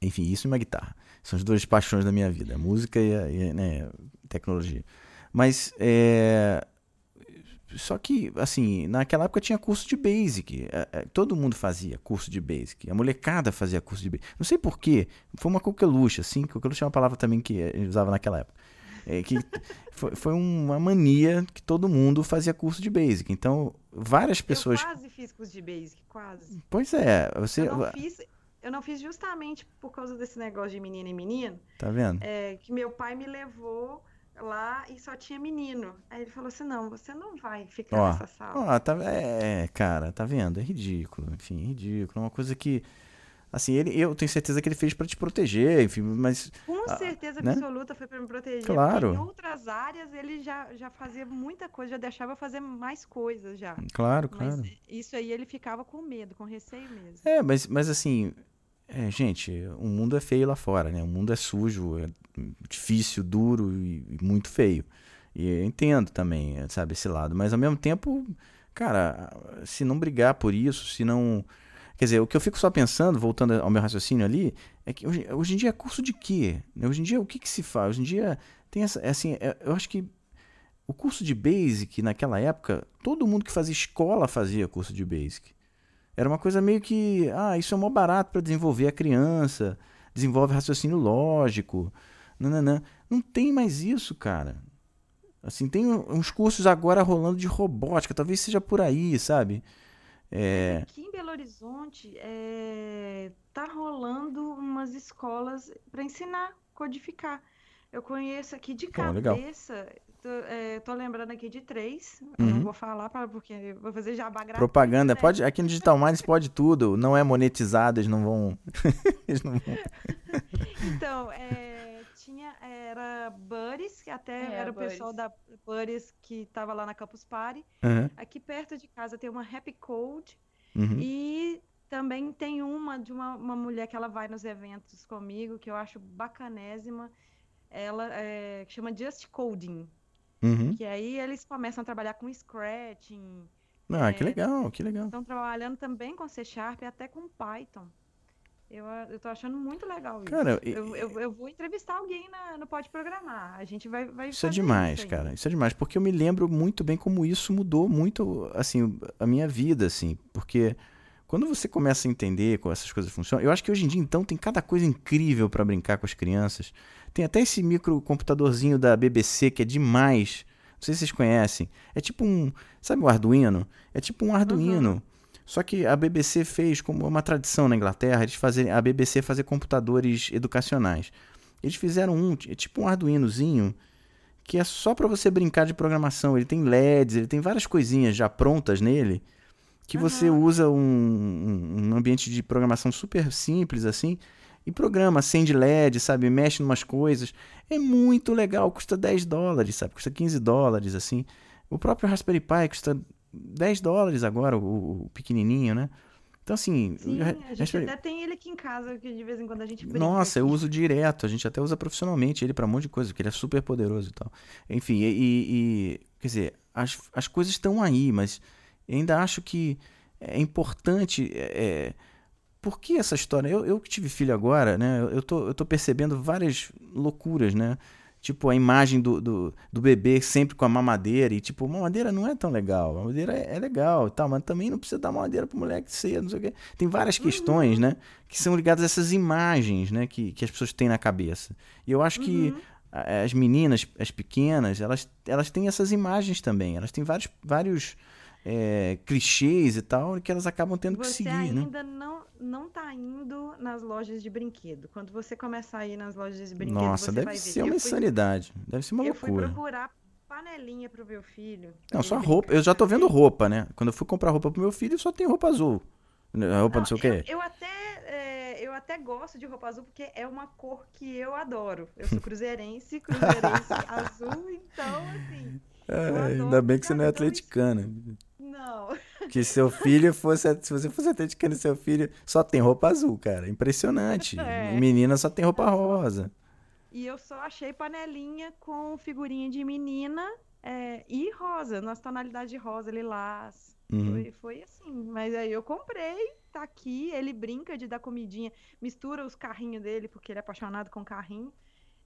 Enfim, isso e uma guitarra. São as duas paixões da minha vida, a música e a, e, né, tecnologia. Mas, é... Só que, assim, naquela época tinha curso de Basic. É, é, todo mundo fazia curso de Basic. A molecada fazia curso de Basic. Não sei porquê. Foi uma coqueluche, assim. Coqueluche é uma palavra também que a gente usava naquela época. É, que foi, foi uma mania que todo mundo fazia curso de Basic. Então, várias pessoas. Eu quase fiz curso de Basic, quase. Pois é. Você... Eu não fiz, eu não fiz justamente por causa desse negócio de menina e menino. Tá vendo? É, que meu pai me levou lá e só tinha menino. Aí ele falou assim: não, você não vai ficar ó, nessa sala. Ó, tá, é, cara, tá vendo? É ridículo. Enfim, é ridículo. É uma coisa que. Assim, ele, eu tenho certeza que ele fez para te proteger, enfim, mas. Com certeza né? absoluta foi para me proteger. Claro. Em outras áreas ele já, já fazia muita coisa, já deixava eu fazer mais coisas já. Claro, claro. Mas isso aí ele ficava com medo, com receio mesmo. É, mas, mas assim, é, gente, o mundo é feio lá fora, né? O mundo é sujo, é difícil, duro e, e muito feio. E eu entendo também, sabe, esse lado. Mas ao mesmo tempo, cara, se não brigar por isso, se não. Quer dizer, o que eu fico só pensando, voltando ao meu raciocínio ali, é que hoje, hoje em dia é curso de quê? Hoje em dia o que, que se faz? Hoje em dia tem essa. É assim, é, eu acho que o curso de Basic naquela época, todo mundo que fazia escola fazia curso de Basic. Era uma coisa meio que, ah, isso é mó barato para desenvolver a criança, desenvolve raciocínio lógico. Nananã. Não tem mais isso, cara. Assim, tem uns cursos agora rolando de robótica, talvez seja por aí, sabe? É... Aqui em Belo Horizonte é... tá rolando umas escolas para ensinar, codificar. Eu conheço aqui de cabeça, Tô, é, tô, lembrando aqui de três. Uhum. Não vou falar pra, porque vou fazer jabá gratuito. Propaganda. Né? Pode, aqui no Digital Minds pode tudo. Não é monetizado, eles não vão. eles não vão. então, é, tinha. Era Buddies, que até é, era o pessoal da Buddies que estava lá na Campus Party. Uhum. Aqui perto de casa tem uma Happy Code. Uhum. E também tem uma de uma, uma mulher que ela vai nos eventos comigo, que eu acho bacanésima. Ela é, chama Just Coding. Uhum. Que aí eles começam a trabalhar com Scratching. Ah, é, que legal, que legal. Estão trabalhando também com C Sharp e até com Python. Eu, eu tô achando muito legal isso. Cara, eu, eu, eu vou entrevistar alguém na, no Pode Programar. A gente vai, vai Isso é demais, isso cara. Isso é demais. Porque eu me lembro muito bem como isso mudou muito, assim, a minha vida, assim. Porque quando você começa a entender como essas coisas funcionam, eu acho que hoje em dia, então, tem cada coisa incrível para brincar com as crianças. Tem até esse microcomputadorzinho da BBC que é demais. Não sei se vocês conhecem. É tipo um. Sabe o Arduino? É tipo um Arduino. Uhum. Só que a BBC fez como uma tradição na Inglaterra, eles fazerem a BBC fazer computadores educacionais. Eles fizeram um, é tipo um Arduinozinho, que é só para você brincar de programação. Ele tem LEDs, ele tem várias coisinhas já prontas nele que uhum. você usa um, um ambiente de programação super simples assim e programa, acende LED, sabe, mexe em umas coisas. É muito legal, custa 10 dólares, sabe, custa 15 dólares assim. O próprio Raspberry Pi custa 10 dólares agora, o, o pequenininho, né? Então, assim. Sim, a gente Raspberry... até tem ele aqui em casa, que de vez em quando a gente brinca. Nossa, eu uso direto, a gente até usa profissionalmente ele para um monte de coisa, porque ele é super poderoso e tal. Enfim, e. e quer dizer, as, as coisas estão aí, mas ainda acho que é importante. É, por que essa história? Eu, eu que tive filho agora, né? Eu tô, eu tô percebendo várias loucuras, né? Tipo, a imagem do, do, do, bebê sempre com a mamadeira. E, tipo, mamadeira não é tão legal. A mamadeira é, é legal e tal, mas também não precisa dar mamadeira pro moleque cedo, não sei o quê. Tem várias questões, uhum. né? Que são ligadas a essas imagens, né? Que, que as pessoas têm na cabeça. E eu acho uhum. que as meninas, as pequenas, elas, elas têm essas imagens também. Elas têm vários, vários é, clichês e tal, que elas acabam tendo você que seguir, né? né? ainda não, não tá indo nas lojas de brinquedo. Quando você começar a ir nas lojas de brinquedo, Nossa, deve ser uma insanidade. Deve ser uma eu loucura. Eu fui procurar panelinha pro meu filho. Não, só roupa. Eu já tô vendo roupa, né? Quando eu fui comprar roupa pro meu filho, só tem roupa azul. Roupa não, não sei o quê. Eu, eu até... É eu até gosto de roupa azul porque é uma cor que eu adoro. Eu sou cruzeirense, cruzeirense azul, então assim. É, ainda bem que você não é atleticana. Não. Que seu filho fosse. Se você fosse atleticano seu filho só tem roupa azul, cara. Impressionante. É. Menina só tem roupa rosa. E eu só achei panelinha com figurinha de menina é, e rosa, nas tonalidades de rosa, lilás. Uhum. Foi, foi assim. Mas aí eu comprei, tá aqui. Ele brinca de dar comidinha, mistura os carrinhos dele, porque ele é apaixonado com carrinho.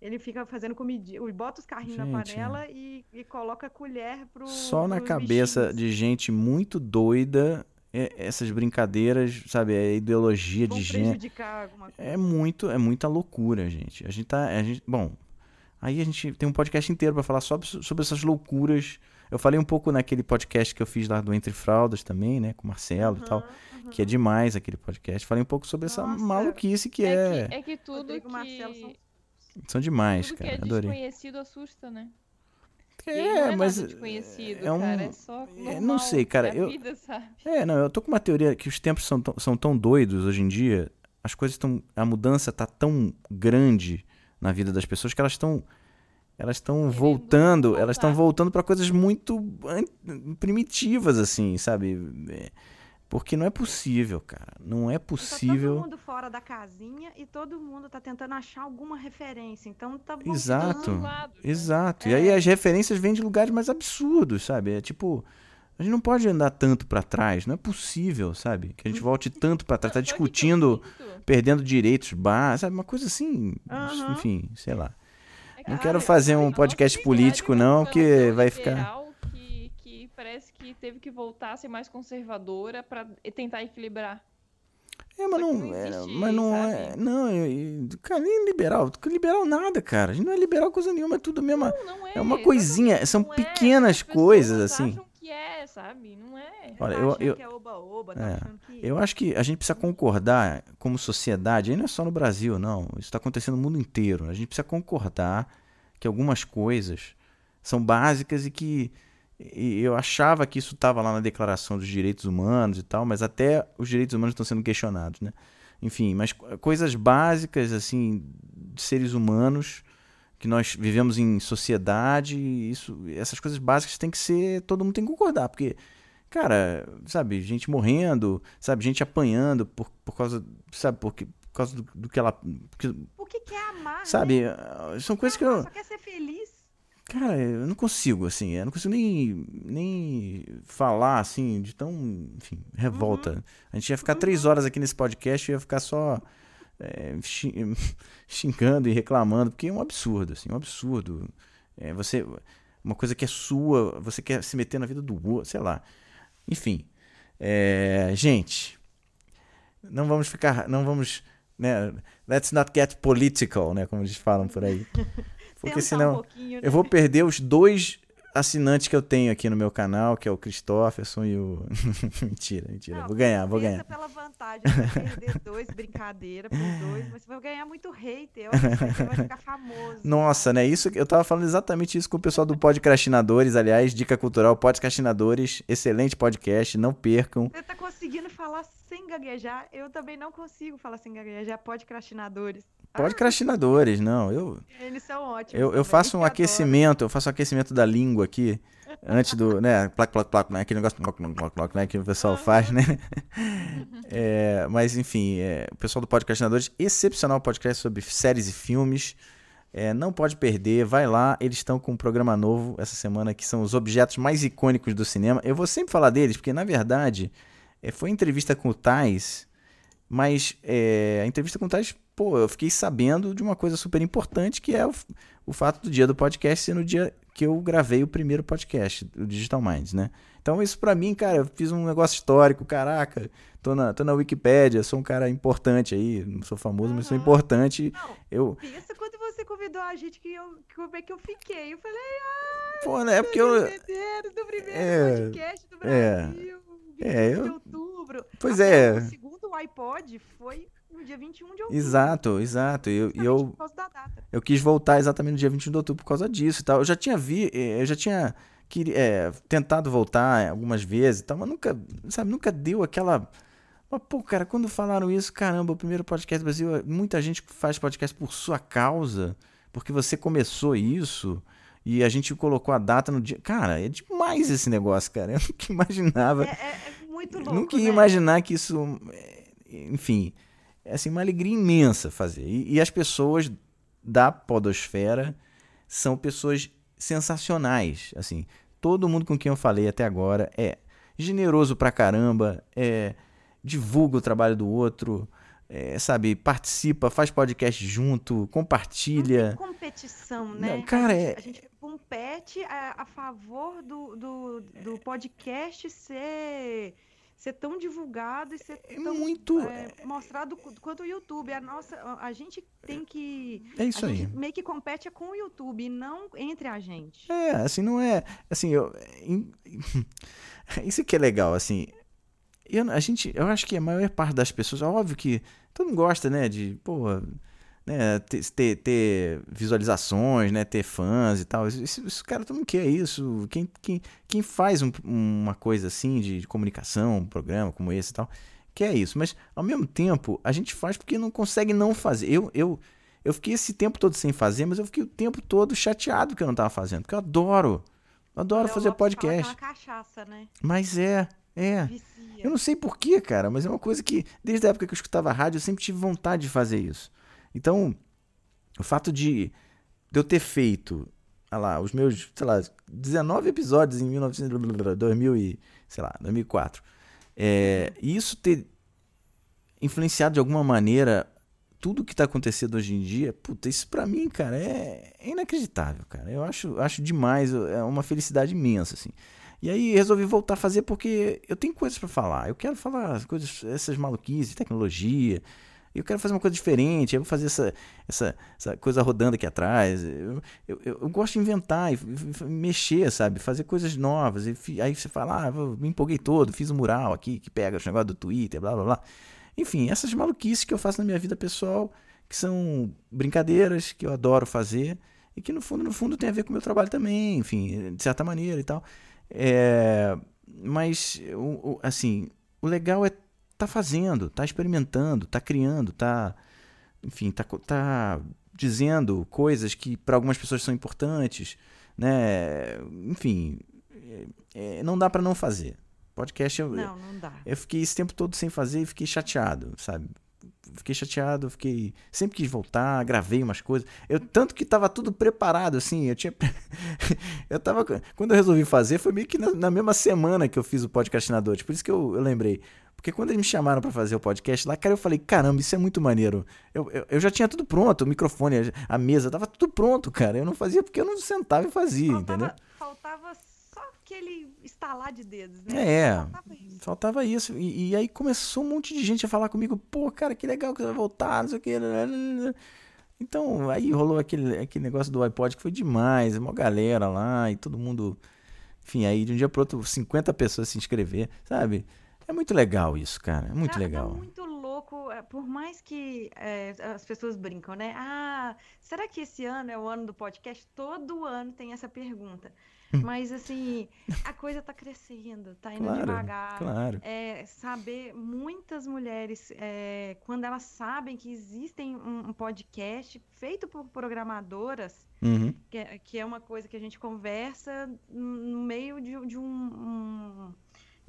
Ele fica fazendo comidinha, bota os carrinhos na Gente, panela e, e coloca a colher pro. Só na cabeça bichinhos. de gente muito doida, é- essas brincadeiras, sabe? A ideologia Vão de gente. É muito, é muita loucura, gente. A gente tá. A gente, bom, aí a gente tem um podcast inteiro pra falar só sobre essas loucuras. Eu falei um pouco naquele podcast que eu fiz lá do Entre Fraldas também, né? Com o Marcelo e tal. Aham, Que é demais aquele podcast. Falei um pouco sobre essa Nossa. maluquice que é, é. que, é que tudo Rodrigo que, Marcelo são- São demais, tudo cara. que é Adorei. desconhecido assusta, né? E É, é mas. é um- cara. É só é, normal, não sei, cara, É eu- vida, sabe? É, não, eu tô com uma teoria que os tempos são, tão- são tão doidos hoje em dia, as coisas estão. A mudança tá tão grande na vida das pessoas que elas estão. Elas estão voltando, elas estão voltando para coisas muito primitivas, assim, sabe? É, Porque não é possível, cara. Não é E Tá todo possível. mundo fora da casinha e todo mundo tá tentando achar alguma referência. Então tá voltando. Exato. Dos lados, né? Exato. E É. aí as referências vêm de lugares mais absurdos, sabe? É tipo. A gente não pode andar tanto pra trás, não é possível, sabe? Que a gente volte tanto pra trás, tá que que discutindo perdendo direitos básicos, sabe? Uma coisa assim, Aham. enfim, sei lá. é que, Não cara, quero fazer um podcast político, não, porque tão vai ficar- Que, que parece que teve que voltar a ser mais conservadora pra tentar equilibrar. É, mas não, não é, existe, mas não é, sabe? não, eu- eu- cara, nem liberal, liberal nada, cara. A gente não é liberal coisa nenhuma, é tudo mesmo. Não, não é. É uma coisinha, são não é. pequenas As pessoas coisas, assim. acham que é, sabe? Não é. Olha, tá eu- eu- que é oba-oba, tá É. achando que. Eu acho que a gente precisa concordar como sociedade, aí não é só no Brasil, não. Isso está acontecendo no mundo inteiro. A gente precisa concordar que algumas coisas são básicas e que e eu achava que isso estava lá na Declaração dos Direitos Humanos e tal, mas até os direitos humanos estão sendo questionados, né? Enfim, mas co- coisas básicas assim de seres humanos que nós vivemos em sociedade, isso, essas coisas básicas tem que ser, todo mundo tem que concordar, porque cara, sabe, gente morrendo, sabe, gente apanhando por, por causa, sabe, porque, por causa do, do que ela, porque, O que que é amar? sabe, né? ah, são coisas que Amar, eu, Só quer ser feliz. Cara, eu não consigo, assim, eu não consigo nem, nem falar, assim, de tão, enfim, revolta. A gente ia ficar três horas aqui nesse podcast e ia ficar só é, xi- xingando e reclamando, porque é um absurdo, assim, um absurdo. É, você, uma coisa que é sua, você quer se meter na vida do outro, sei lá. Enfim, é, gente, não vamos ficar, não vamos, né, let's not get political, né, como eles falam por aí. Porque um senão pouquinho, né? eu vou perder os dois assinantes que eu tenho aqui no meu canal, que é o Christopherson e o. mentira, mentira. Não, vou ganhar, vou ganhar. pela vantagem de perder dois, brincadeira por dois, mas você vai ganhar muito hater. Eu acho que você vai ficar famoso. Nossa, né? Isso, eu tava falando exatamente isso com o pessoal do Podcastinadores, aliás, dica cultural, Podcastinadores, excelente podcast, não percam. Você tá conseguindo falar sem gaguejar? Eu também não consigo falar sem gaguejar. Podcastinadores. Podcastinadores, não, eu, Eles são ótimos. eu, eu faço um que aquecimento, eu faço um aquecimento da língua aqui, antes do, né, plac, plac, plac, né, aquele negócio, plac, plac, plac, né, que o pessoal faz, né? É, mas, enfim, é, o pessoal do Podcastinadores, excepcional podcast sobre séries e filmes, é, não pode perder, vai lá, eles estão com um programa novo essa semana, que são os objetos mais icônicos do cinema. Eu vou sempre falar deles, porque, na verdade, é, foi entrevista com o Tais, mas é, a entrevista com o Tais, pô, eu fiquei sabendo de uma coisa super importante, que é o, o fato do dia do podcast ser no dia que eu gravei o primeiro podcast, o Digital Minds, né? Então isso pra mim, cara, eu fiz um negócio histórico, caraca, tô na, tô na Wikipédia, sou um cara importante aí, não sou famoso, mas sou importante. Não, Eu, pensa quando você convidou a gente que eu, como é que eu fiquei. Eu falei, ah, pô, né, é porque eu... do primeiro É, podcast do é, Brasil. 28 é, eu- de outubro. Pois Até é. O segundo iPod foi no dia 21 de outubro. Exato, exato, e eu, eu, Por causa da data. eu quis voltar exatamente no dia 21 de outubro por causa disso e tal. Eu já tinha vi, eh, eu já tinha queri- eh, tentado voltar algumas vezes e tal, mas nunca, sabe, nunca deu aquela Mas, pô, cara, quando falaram isso, caramba, o primeiro podcast do Brasil, muita gente faz podcast por sua causa, porque você começou isso e a gente colocou a data no dia. Cara, é demais esse negócio, cara. Eu nunca imaginava. É, é, é muito louco. nunca ia né? imaginar que isso. é, Enfim, é assim, uma alegria imensa fazer. E, e as pessoas da Podosfera são pessoas sensacionais. Assim, todo mundo com quem eu falei até agora é generoso pra caramba, é, divulga o trabalho do outro, é, sabe, participa, faz podcast junto, compartilha. competição, né? Não, cara, a, gente, é- a gente compete a, a favor do, do, do podcast ser, ser tão divulgado e ser É tão muito. é, mostrado qu- quanto o YouTube. A, nossa, a gente tem que. É isso a aí. gente meio que compete com o YouTube não entre a gente. É, assim, não é. Assim, eu. Isso que é legal, assim. Eu, a gente, eu acho que a maior parte das pessoas, é óbvio que todo mundo gosta, né, de, pô, né, ter, ter, ter visualizações, né, ter fãs e tal. Isso, isso, cara, todo mundo quer isso. Quem, quem, quem faz um- uma coisa assim de, de comunicação, um programa como esse e tal, quer isso. Mas, ao mesmo tempo, a gente faz porque não consegue não fazer. Eu, eu, eu fiquei esse tempo todo sem fazer, mas eu fiquei o tempo todo chateado que eu não tava fazendo, porque eu adoro. Eu adoro Léo fazer podcast. cachaça, né? Mas é, é. Vicia. Eu não sei porquê, cara, mas é uma coisa que, desde a época que eu escutava rádio, eu sempre tive vontade de fazer isso. Então, o fato de, eu ter feito, olha lá, os meus, sei lá, 19 episódios em 1900, 2000 e, sei lá, 2004, é, e isso ter influenciado de alguma maneira tudo que tá acontecendo hoje em dia, puta, isso pra mim, cara, é, é inacreditável, cara. Eu acho, acho demais, é uma felicidade imensa, assim. E aí resolvi voltar a fazer porque eu tenho coisas pra falar. Eu quero falar as coisas, essas maluquices, tecnologia. Eu quero fazer uma coisa diferente. Eu vou fazer essa, essa, essa coisa rodando aqui atrás. Eu, eu, eu- gosto de inventar e f- mexer, sabe? Fazer coisas novas. E aí você fala, ah, me empolguei todo, fiz um mural aqui que pega os negócios do Twitter, blá blá blá. Enfim, essas maluquices que eu faço na minha vida pessoal, que são brincadeiras que eu adoro fazer e que no fundo, no fundo tem a ver com o meu trabalho também, enfim, de certa maneira e tal. É, mas, o- o- assim, o legal é tá fazendo, tá experimentando, tá criando, tá, enfim, tá, tá dizendo coisas que para algumas pessoas são importantes, né? Enfim, é- é, não dá para não fazer. Podcast, eu, Não, não dá. eu fiquei esse tempo todo sem fazer e fiquei chateado, sabe? Fiquei chateado, fiquei. Sempre quis voltar, gravei umas coisas. Eu, tanto que tava tudo preparado, assim. Eu tinha. eu tava. Quando eu resolvi fazer, foi meio que na, na mesma semana que eu fiz o podcastinador. Por isso que eu, eu lembrei. Porque quando eles me chamaram pra fazer o podcast lá, cara, eu falei, caramba, isso é muito maneiro. Eu, eu, eu já tinha tudo pronto, o microfone, a mesa, tava tudo pronto, cara. Eu não fazia porque eu não sentava e fazia, entendeu? Faltava, faltava só aquele estalar de dedos, né? É, Faltava isso. faltava isso. E, e aí começou um monte de gente a falar comigo, pô, cara, que legal que você vai voltar, não sei o que. Então, aí rolou aquele, aquele negócio do iPod que foi demais, uma galera lá e todo mundo. Enfim, aí de um dia pro outro, 50 pessoas se inscrever, sabe? É muito legal isso, cara. É muito Tá- legal. Tá muito louco, é, por mais que é, as pessoas brincam, né? Ah, será que esse ano é o ano do podcast? Todo ano tem essa pergunta. Mas assim, a coisa tá crescendo, tá indo Claro, devagar. claro. É, saber, muitas mulheres, é, quando elas sabem que existem um, um podcast feito por programadoras, Uhum. que é, que é uma coisa que a gente conversa no meio de, de um, um-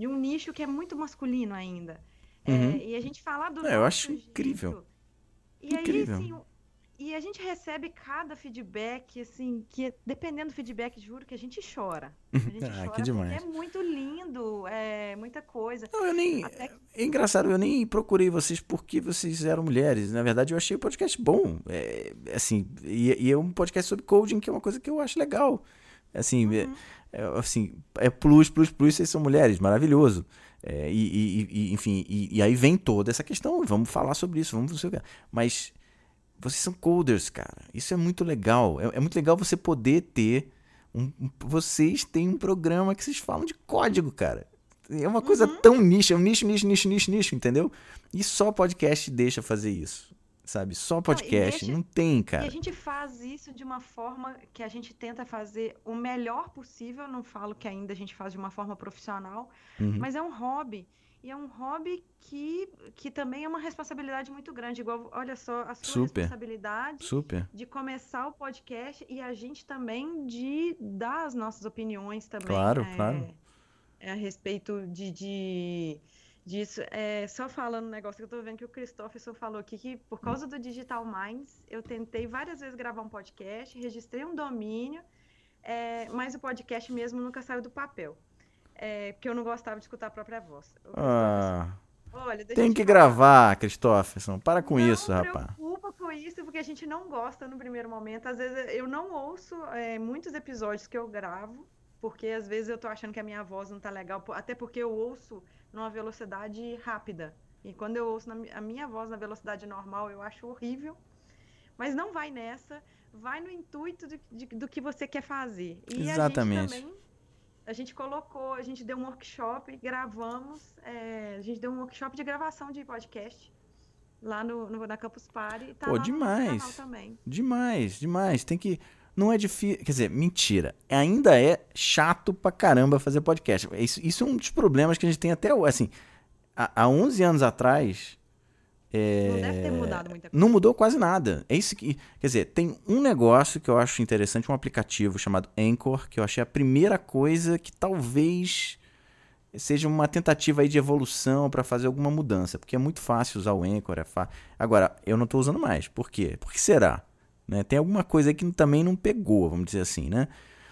de um nicho que é muito masculino ainda. É, Uhum. e a gente falar do É, eu acho incrível. jeito. E Incrível. aí, assim, e a gente recebe cada feedback, assim, que dependendo do feedback, juro que a gente chora. A gente Ah, que chora porque demais. é muito lindo, é muita coisa. Não, eu nem. Até que- É engraçado, eu nem procurei vocês porque vocês eram mulheres. Na verdade, eu achei o podcast bom. É, assim, e, e é um podcast sobre coding, que é uma coisa que eu acho legal. Assim, é- Uhum. é, assim, é plus, plus, plus, vocês são mulheres, maravilhoso. É, e, e- e- enfim, e, e aí vem toda essa questão, vamos falar sobre isso, vamos não sei o quê. Mas vocês são coders, cara. Isso é muito legal. É, é muito legal você poder ter. Um, vocês têm um programa que vocês falam de código, cara. É uma coisa tão nicho, é um nicho, nicho, nicho, nicho, nicho, entendeu? E só podcast deixa fazer isso, sabe? Só podcast, deixa- não tem, E cara. a gente faz isso de uma forma que a gente tenta fazer o melhor possível. Não falo que ainda a gente faz de uma forma profissional, Uhum. mas é um hobby. E é um hobby que, que também é uma responsabilidade muito grande. Igual, olha só, a sua Super. responsabilidade Super. de começar o podcast e a gente também de dar as nossas opiniões também. Claro, é, claro. é a respeito de, de- disso. É, só falando um negócio que eu tô vendo que o Christopherson falou aqui, que por causa do Digital Minds, eu tentei várias vezes gravar um podcast, registrei um domínio, é, mas o podcast mesmo nunca saiu do papel. É, porque eu não gostava de escutar a própria voz. Ah, olha, tem te que falar. gravar, Christopherson. Para com não isso, rapaz. preocupa com isso, porque a gente não gosta no primeiro momento. Às vezes eu não ouço é, muitos episódios que eu gravo, porque às vezes eu tô achando que a minha voz não tá legal, até porque eu ouço numa velocidade rápida. E quando eu ouço na a minha voz na velocidade normal, eu acho horrível. Mas não vai nessa, vai no intuito de- de- do que você quer fazer. E Exatamente. a gente também, a gente colocou, a gente deu um workshop, gravamos, é, a gente deu um workshop de gravação de podcast lá no, no- na Campus Party. Tá Pô, demais. canal também. Demais, demais. Tem que. Não é difícil. Quer dizer, mentira. Ainda é chato pra caramba fazer podcast. Isso, isso é um dos problemas que a gente tem até hoje. Assim, há, há 11 anos atrás. Não deve ter mudado muita coisa. Não mudou quase nada. É isso que. Quer dizer, tem um negócio que eu acho interessante, um aplicativo chamado Anchor, que eu achei a primeira coisa que talvez seja uma tentativa aí de evolução para fazer alguma mudança, porque é muito fácil usar o Anchor. É fa... Agora, eu não estou usando mais. Por quê? Por que será? Né? Tem alguma coisa que também não pegou, vamos dizer assim, né?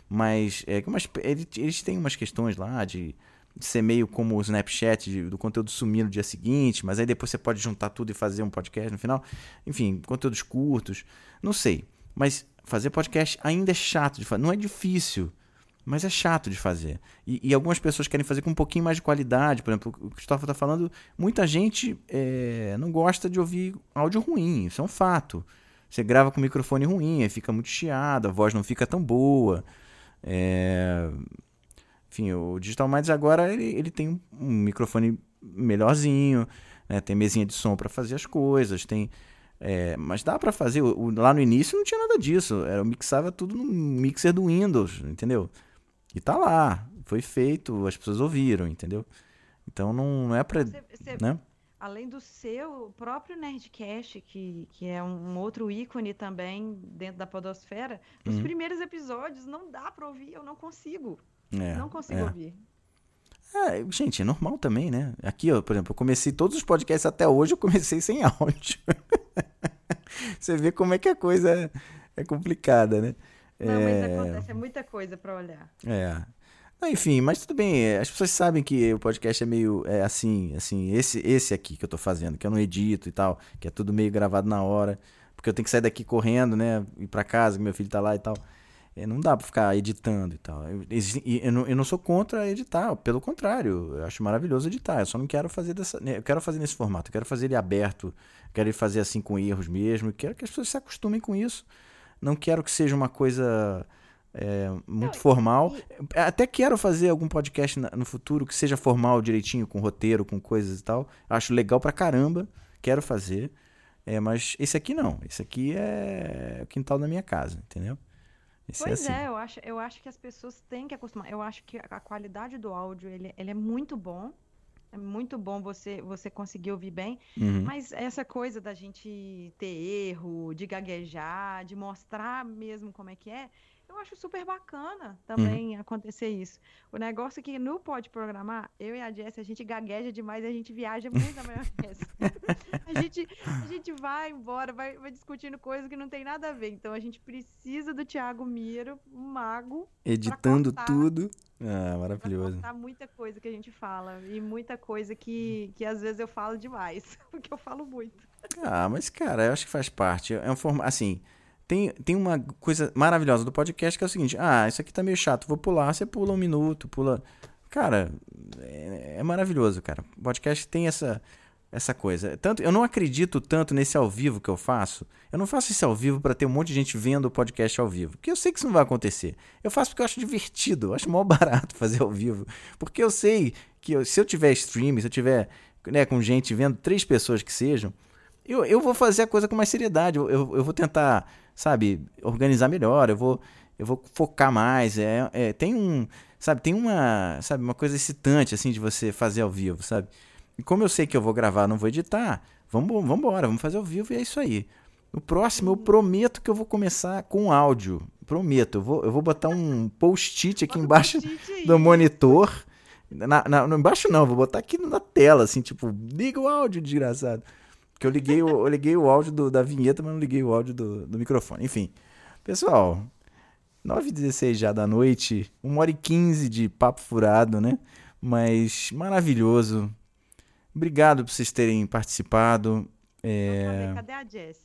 Mas é, umas- ele- eles têm umas questões lá de de ser meio como o Snapchat, de- do conteúdo sumir no dia seguinte, mas aí depois você pode juntar tudo e fazer um podcast no final. Enfim, conteúdos curtos. Não sei. Mas fazer podcast ainda é chato de fazer. Não é difícil, mas é chato de fazer. E, e algumas pessoas querem fazer com um pouquinho mais de qualidade. Por exemplo, o Christopher está falando, muita gente é, não gosta de ouvir áudio ruim. Isso é um fato. Você grava com microfone ruim, aí fica muito chiado, a voz não fica tão boa. É, Enfim, o Digital Minds agora ele, ele tem um, microfone melhorzinho, né? tem mesinha de som para fazer as coisas, tem. é, mas dá para fazer. o- o- lá no início não tinha nada disso. Era, eu mixava tudo no mixer do Windows, entendeu? E tá lá. Foi feito, as pessoas ouviram, entendeu? Então não, não é pra. Né? Além do seu próprio Nerdcast, que, que é um outro ícone também dentro da podosfera, os Uhum. primeiros episódios não dá pra ouvir, eu não consigo. É, não consigo é. ouvir. É, gente, é normal também, né? Aqui, ó, por exemplo, eu comecei todos os podcasts até hoje, eu comecei sem áudio. Você vê como é que a coisa é, é complicada, né? Não, mas É, acontece, é muita coisa pra olhar. é. Enfim, mas tudo bem. é, As pessoas sabem que o podcast é meio é assim, assim, esse esse aqui que eu tô fazendo, que eu não edito e tal, que é tudo meio gravado na hora, porque eu tenho que sair daqui correndo, né, ir pra casa, que meu filho tá lá e tal. É, não dá pra ficar editando e tal. Eu, eu, não, eu não sou contra editar, pelo contrário, eu acho maravilhoso editar. Eu só não quero fazer dessa, né, eu quero fazer nesse formato, eu quero fazer ele aberto, quero ele fazer assim com erros mesmo, eu quero que as pessoas se acostumem com isso. Não quero que seja uma coisa é, muito Não, formal. Até quero fazer algum podcast no futuro que seja formal direitinho, com roteiro, com coisas e tal. Acho legal pra caramba. Quero fazer. É, mas esse aqui não. Esse aqui é o quintal da minha casa, entendeu? Esse Pois é assim. é, eu acho, eu acho que as pessoas têm que acostumar. Eu acho que a a qualidade do áudio, ele, ele é muito bom. É muito bom você, você conseguir ouvir bem. Uhum. Mas essa coisa da gente ter erro, de gaguejar, de mostrar mesmo como é que é, eu acho super bacana também acontecer isso. O negócio é que no Pode Programar, eu e a Jess, a gente gagueja demais e a gente viaja muito na maionese. a, gente, a gente vai embora, vai, vai discutindo coisas que não tem nada a ver. Então a gente precisa do Thiago Miro, um mago, Editando cortar. tudo. Ah, pra maravilhoso. cortar muita coisa que a gente fala. E muita coisa que, que às vezes eu falo demais, porque eu falo muito. Ah, mas cara, eu acho que faz parte. É um forma, assim, tem, tem uma coisa maravilhosa do podcast que é o seguinte: ah, isso aqui tá meio chato, vou pular. Você pula um minuto, pula. Cara, é, é maravilhoso, cara. O podcast tem essa essa coisa. Tanto eu não acredito tanto nesse ao vivo que eu faço. Eu não faço esse ao vivo para ter um monte de gente vendo o podcast ao vivo, porque eu sei que isso não vai acontecer. Eu faço porque eu acho divertido, eu acho mó barato fazer ao vivo, porque eu sei que eu- se eu tiver stream, se eu tiver né, com gente vendo, três pessoas que sejam, eu, eu vou fazer a coisa com mais seriedade. Eu, eu, eu vou tentar, sabe, organizar melhor. Eu vou, eu vou focar mais. É, é, tem um, sabe, tem uma, sabe, uma coisa excitante assim de você fazer ao vivo, sabe? E como eu sei que eu vou gravar, não vou editar, vamos, vamos embora, vamos fazer ao vivo e é isso aí. O próximo eu prometo que eu vou começar com áudio. Prometo, eu vou, eu vou botar um post-it aqui embaixo do monitor. Na, na, não, embaixo não, vou botar aqui na tela, assim, tipo, liga o áudio, desgraçado. Porque eu liguei, o- eu liguei o áudio do- da vinheta, mas não liguei o áudio do, do microfone. Enfim, pessoal, 9h16 já da noite, 1 hora e 15 de papo furado, né? Mas maravilhoso. Obrigado por vocês terem participado. É... Cadê a Jess?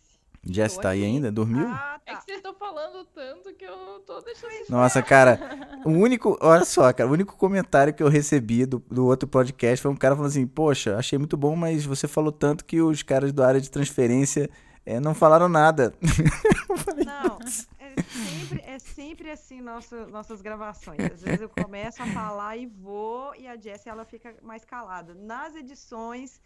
Jess tá aí ainda? Dormiu? Ah, É tá. que vocês estão falando tanto que eu tô deixando isso. Nossa, cara, o único, olha só, cara, o único comentário que eu recebi do, do outro podcast foi um cara falando assim, poxa, achei muito bom, mas você falou tanto que os caras da área de transferência eh, não falaram nada. Eu falei, Não, é sempre, é sempre assim nosso, nossas gravações. Às vezes eu começo a falar e vou, e a Jessie ela fica mais calada. Nas edições,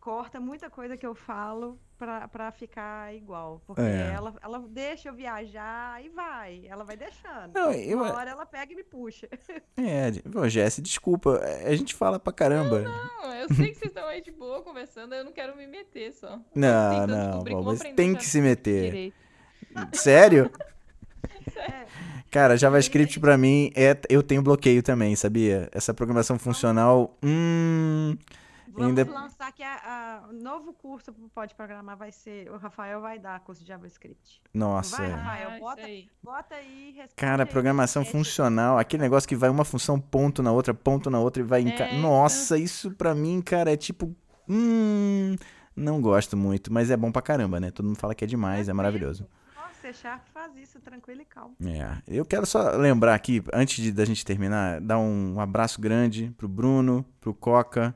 corta muita coisa que eu falo pra, pra ficar igual. Porque É. ela, ela deixa eu viajar e vai. Ela vai deixando. Não, eu- Uma hora ela pega e me puxa. é, pô, Jesse, desculpa, eh, a gente fala pra caramba. Não, eu sei que vocês estão aí de boa conversando, eu não quero me meter só. Não, não, bom, mas tem que se meter. Direito. Sério? É, Cara, JavaScript pra mim é. Eu tenho bloqueio também, sabia? Essa programação funcional. Hum. Vamos Ainda- lançar que a, a- o novo curso pro Pode Programar vai ser. O Rafael vai dar curso de JavaScript. Nossa. Vai, é. Rafael, Ah, bota- aí. Bota aí, Cara, aí, programação gente. funcional, aquele negócio que vai uma função ponto na outra, ponto na outra e vai enca... É, Nossa, isso pra mim, cara, é tipo. Hum. Não gosto muito, mas é bom pra caramba, né? Todo mundo fala que é demais, é maravilhoso. Nossa, Sharp faz isso tranquilo e calmo. É. Eu quero só lembrar aqui, antes de, da gente terminar, dar um abraço grande pro Bruno, pro Coca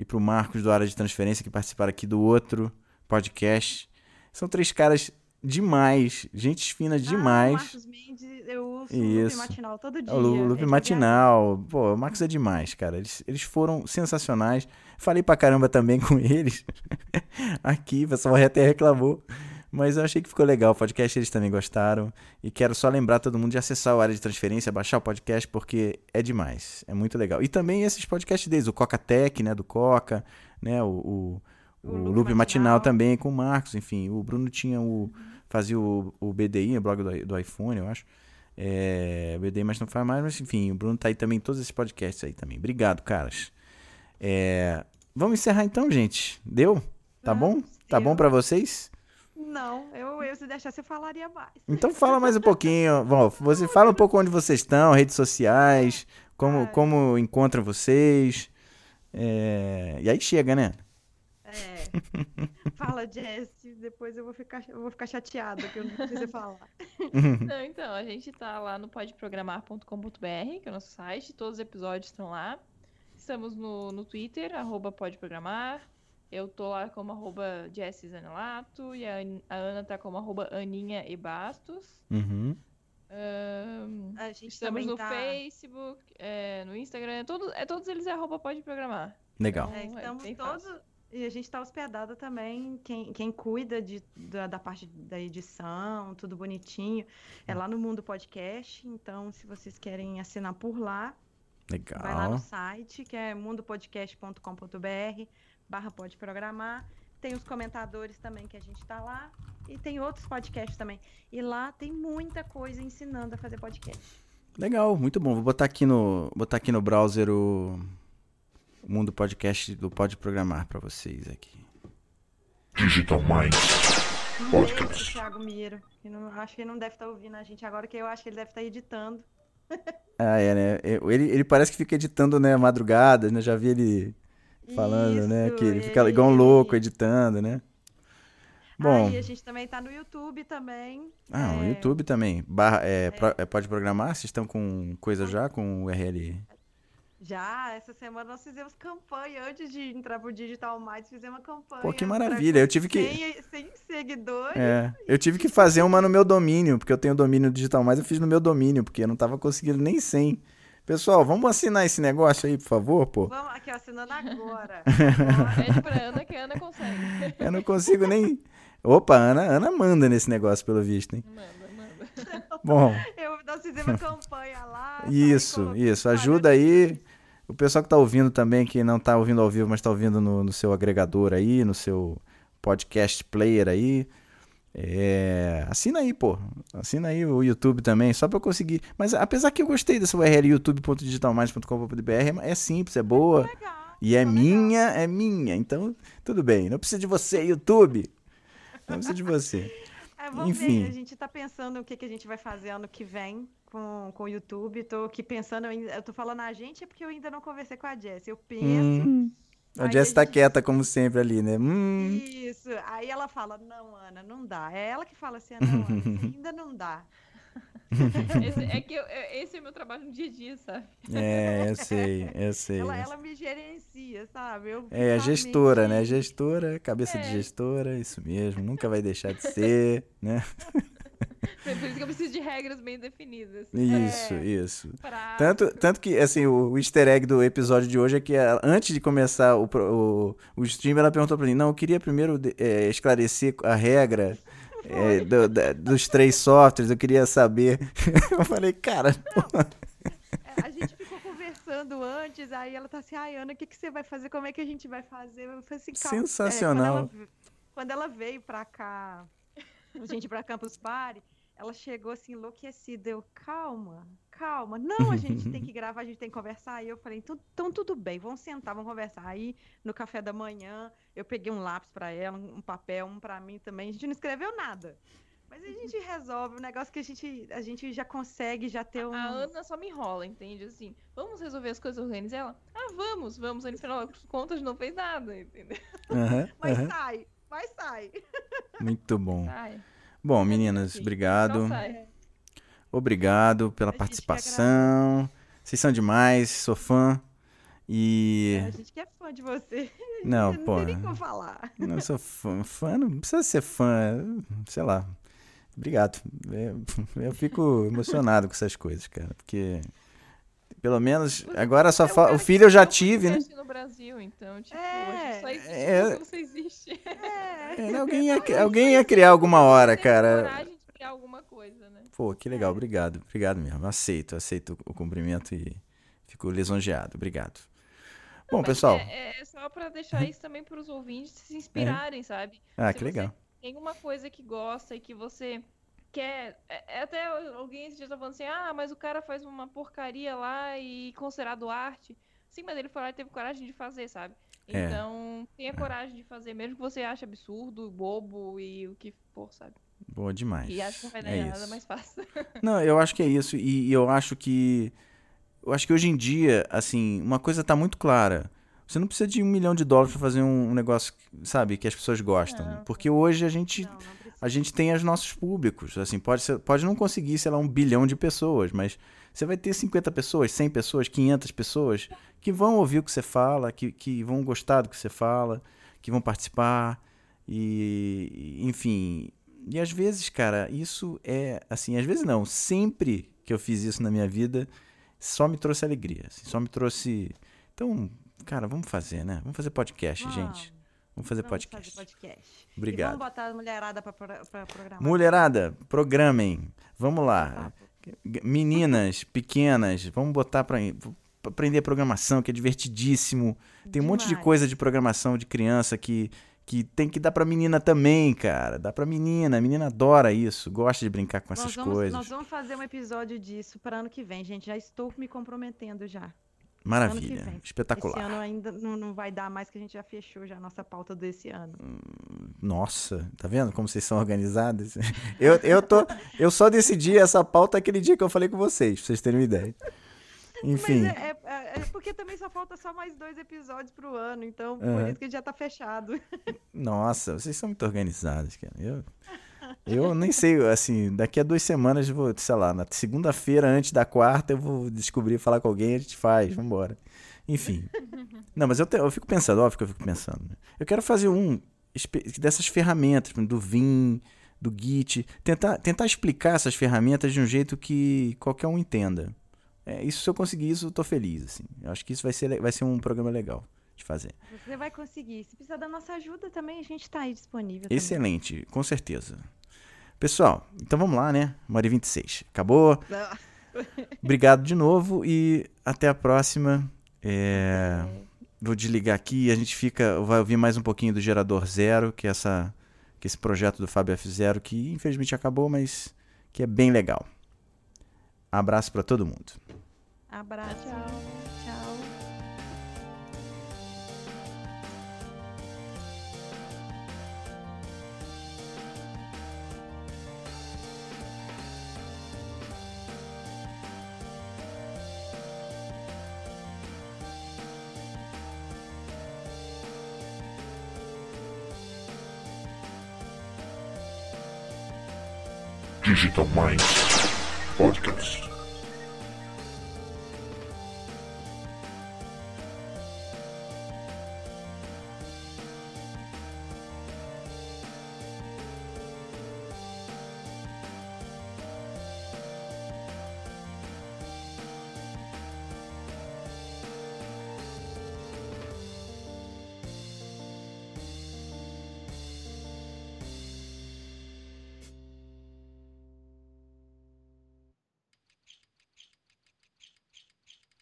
e pro Marcos do Área de Transferência que participaram aqui do outro podcast. São três caras demais, gente fina Ah, o demais. Marcos Mendes, eu uso o Isso. loop matinal todo dia. É o Lu- É Loop de Matinal. Pô, o Marcos é demais, cara. Eles, eles foram sensacionais. Falei pra caramba também com eles. Aqui, o pessoal até reclamou. Mas eu achei que ficou legal. O podcast eles também gostaram. E quero só lembrar todo mundo de acessar o área de transferência, baixar o podcast, porque é demais. É muito legal. E também esses podcasts deles, o Coca Tech, né? Do Coca, né? O, o, O o Loop Matinal. Matinal também com o Marcos. Enfim, o Bruno tinha o. Fazia o, o BDI, o blog do, do iPhone, eu acho. É, o BDI, mas não faz mais, mas enfim, o Bruno tá aí também em todos esses podcasts aí também. Obrigado, caras. É, vamos encerrar então, gente. Deu? Tá bom? Tá bom pra vocês? Não, eu, eu se deixasse eu falaria mais. Então fala mais um pouquinho. Bom, você fala um pouco onde vocês estão, redes sociais, como, Ah. como encontram vocês. É, e aí chega, né? É. Fala, Jess, depois eu vou ficar, eu vou ficar chateada que eu não preciso falar. Não, então, a gente tá lá no podprogramar.com.br, que é o nosso site, todos os episódios estão lá. Estamos no, no Twitter, arroba podprogramar. Eu tô lá como arroba Jessie Zanelato e a, a Ana tá como arroba Aninha e Bastos. Uhum. Ahn, A gente estamos no tá... Facebook, é, no Instagram, todos, é, todos eles é arroba podprogramar. Legal. É, Então, é estamos bem todos. E a gente está hospedado também. Quem, quem cuida de, da, da parte da edição, tudo bonitinho, é lá no Mundo Podcast. Então, se vocês querem assinar por lá, vai lá no Legal. site, que é mundopodcast.com.br barra pode programar. Tem os comentadores também que a gente está lá. E tem outros podcasts também. E lá tem muita coisa ensinando a fazer podcast. Legal, muito bom. Vou botar aqui no, botar aqui no browser o, o Mundo Podcast do Pode Programar pra vocês aqui. Digital Minds Podcast. Thiago Miro. que não- acho que ele não deve estar ouvindo a gente agora, que eu acho que ele deve estar editando. Ah, é, né? É, Ele, ele parece que fica editando, né, madrugada, né? Já vi ele falando, né? Isso, Que ele fica igual um louco editando, né? Bom, Aí a gente também tá no YouTube também. ah, o é, YouTube também. Barra, é, pro- é, pode programar? Vocês estão com coisa já? Com URL? Já, essa semana nós fizemos campanha. Antes de entrar pro Digital Mais, fizemos uma campanha. Pô, que pra- maravilha. Eu tive que. 100, 100 seguidores. É, eu tive que fazer uma no meu domínio, porque eu tenho domínio digital, mas eu fiz no meu domínio, porque eu não tava conseguindo nem 100. Pessoal, vamos assinar esse negócio aí, por favor, pô. Vamos aqui, assinando agora. Pede pra Ana que a Ana consegue. Eu não consigo nem. Opa, Ana, Ana manda nesse negócio, pelo visto, hein? Manda, manda. Bom, Eu, fizemos uma campanha lá. isso, aí colo- isso. Ajuda aí. O pessoal que tá ouvindo também, que não tá ouvindo ao vivo, mas tá ouvindo no, no seu agregador aí, no seu podcast player aí. É, assina aí, pô. Assina aí o YouTube também, só pra eu conseguir. Mas apesar que eu gostei dessa URL youtube.digitalminds.com.br, é simples, é boa. E é legal. minha, é minha. Então, tudo bem. Não precisa de você, YouTube. Não precisa de você. É, vamos Enfim. ver, a gente tá pensando o que, que a gente vai fazer ano que vem com, com o YouTube. Tô aqui pensando, eu, eu tô falando a gente, é porque eu ainda não conversei com a Jess. Eu penso. Hum. A aí Jess tá gente- quieta, como sempre, ali, né? Hum. Isso. Aí ela fala, não, Ana, não dá. É ela que fala assim, não, Ana, ainda não dá. Esse, é que eu- esse é meu trabalho no dia a dia, sabe? É, eu sei, eu sei. Ela, ela me gerencia, sabe? Eu É, a fico gestora, né? Gestora, cabeça de É. gestora, isso mesmo. Nunca vai deixar de ser, né? Por isso que eu preciso de regras bem definidas. Isso, É. isso. Pra... Tanto, tanto que, assim, o, o easter egg do episódio de hoje é que ela- antes de começar o, o, o stream, ela perguntou pra mim, não, eu queria primeiro de- é, esclarecer a regra é, do- da- dos três softwares, eu queria saber. Eu falei, cara, É, a gente ficou conversando antes, aí ela tá assim, ai, Ana, o que, que você vai fazer? Como é que a gente vai fazer? Eu falei assim, calma. É, Sensacional. quando, ela, quando ela veio pra cá, a gente pra Campus Party, ela chegou assim, enlouquecida. Eu, calma, calma. Não, a gente tem que gravar, a gente tem que conversar. Aí eu falei, então, então tudo bem, vamos sentar, vamos conversar. Aí, no café da manhã, eu peguei um lápis pra ela, um papel, um pra mim também. A gente não escreveu nada. Mas a gente resolve, um negócio que a gente, a gente já consegue já ter um... A Ana só me enrola, entende? Assim, vamos resolver as coisas organizar ela? Ah, vamos, vamos. Aí no final das contas não fez nada, entendeu? aham, Mas aham. sai, mas sai. muito bom. Sai. Bom, meninas, obrigado. Não sai. Obrigado pela participação. Vocês são demais, sou fã. E. A gente que é fã de você. Não, não pô. tem nem como falar. Não sou fã, fã, não precisa ser fã, sei lá. Obrigado. Eu, eu fico emocionado com essas coisas, cara, porque pelo menos agora só É fa... o filho eu já criou tive, né? no Brasil, então, tipo, gente só existe É. você existe. É. É, alguém, ia, alguém ia criar alguma hora, cara. coragem de criar alguma coisa, né? Pô, que legal, obrigado, obrigado mesmo. Aceito, aceito o cumprimento e fico lisonjeado. Obrigado. Bom, Mas pessoal. É, é só pra deixar isso também pros ouvintes se inspirarem, sabe? Ah, se que legal. Tem uma coisa que gosta e que você quer. É, é até alguém esse dia tá falando assim: ah, mas o cara faz uma porcaria lá e considerado arte. Sim, mas ele foi lá e teve coragem de fazer, sabe? É. Então, tenha coragem de fazer, mesmo que você ache absurdo, bobo e o que for, sabe? Boa demais. E acho que não vai dar é nada mais fácil. Não, eu acho que é isso. E, e eu acho que. Eu acho que hoje em dia, assim, uma coisa tá muito clara. Você não precisa de um milhão de dólares pra fazer um, um negócio, sabe, que as pessoas gostam. Não. Porque hoje a gente, Não, não. A gente tem os nossos públicos. Assim, pode, ser, pode não conseguir, sei lá, um bilhão de pessoas, mas você vai ter 50 pessoas, 100 pessoas, 500 pessoas que vão ouvir o que você fala, que, que vão gostar do que você fala, que vão participar. E, enfim. E às vezes, cara, isso é assim, às vezes não, sempre que eu fiz isso na minha vida, só me trouxe alegria, assim, só me trouxe. Então, cara, vamos fazer, né? Vamos fazer podcast, Vamos. gente. Vamos fazer Vamos podcast. fazer podcast. E Obrigado. vamos botar a mulherada pra, pra programar. Mulherada, programem. Vamos lá. Papo. Meninas pequenas, vamos botar pra, aprender programação, que é divertidíssimo. Tem um monte de Demais. coisa de programação de criança que, que tem que dar pra menina também, cara. Dá pra menina. A menina adora isso, gosta de brincar com essas nós vamos, coisas. Nós vamos fazer um episódio disso para ano que vem, gente. Já estou me comprometendo já. Maravilha, vem. Esse espetacular. ano ainda não, não vai dar mais, que a gente já fechou já a nossa pauta desse ano. Nossa, tá vendo como vocês são organizadas? Eu, eu, tô, eu só decidi essa pauta aquele dia que eu falei com vocês, pra vocês terem uma ideia. Enfim, Mas é, é- é porque também só falta só mais dois episódios pro ano, então por Aham. isso que já tá fechado. nossa, vocês são muito organizadas, cara. Eu, eu nem sei, assim, daqui a duas semanas eu vou, sei lá, na segunda-feira antes da quarta eu vou descobrir, falar com alguém, a gente faz, vambora. Enfim. Não, mas eu, te- eu fico pensando, óbvio que eu fico pensando. né? Eu quero fazer um dessas ferramentas, do Vim, do Git, tentar, tentar explicar essas ferramentas de um jeito que qualquer um entenda. É, isso, se eu conseguir isso, eu tô feliz, assim. Eu acho que isso vai ser, vai ser um programa legal de fazer. Você vai conseguir. Se precisar da nossa ajuda também, a gente tá aí disponível. também. Excelente, com certeza. Pessoal, então vamos lá, né? Uma hora e 26. Acabou. Obrigado de novo e até a próxima. É, vou desligar aqui e a gente fica, vai ouvir mais um pouquinho do Gerador Zero, que é essa, que é esse projeto do Fábio F0, que infelizmente acabou, mas que é bem legal. Abraço para todo mundo. Abraço. Tchau. Digital Minds Podcast.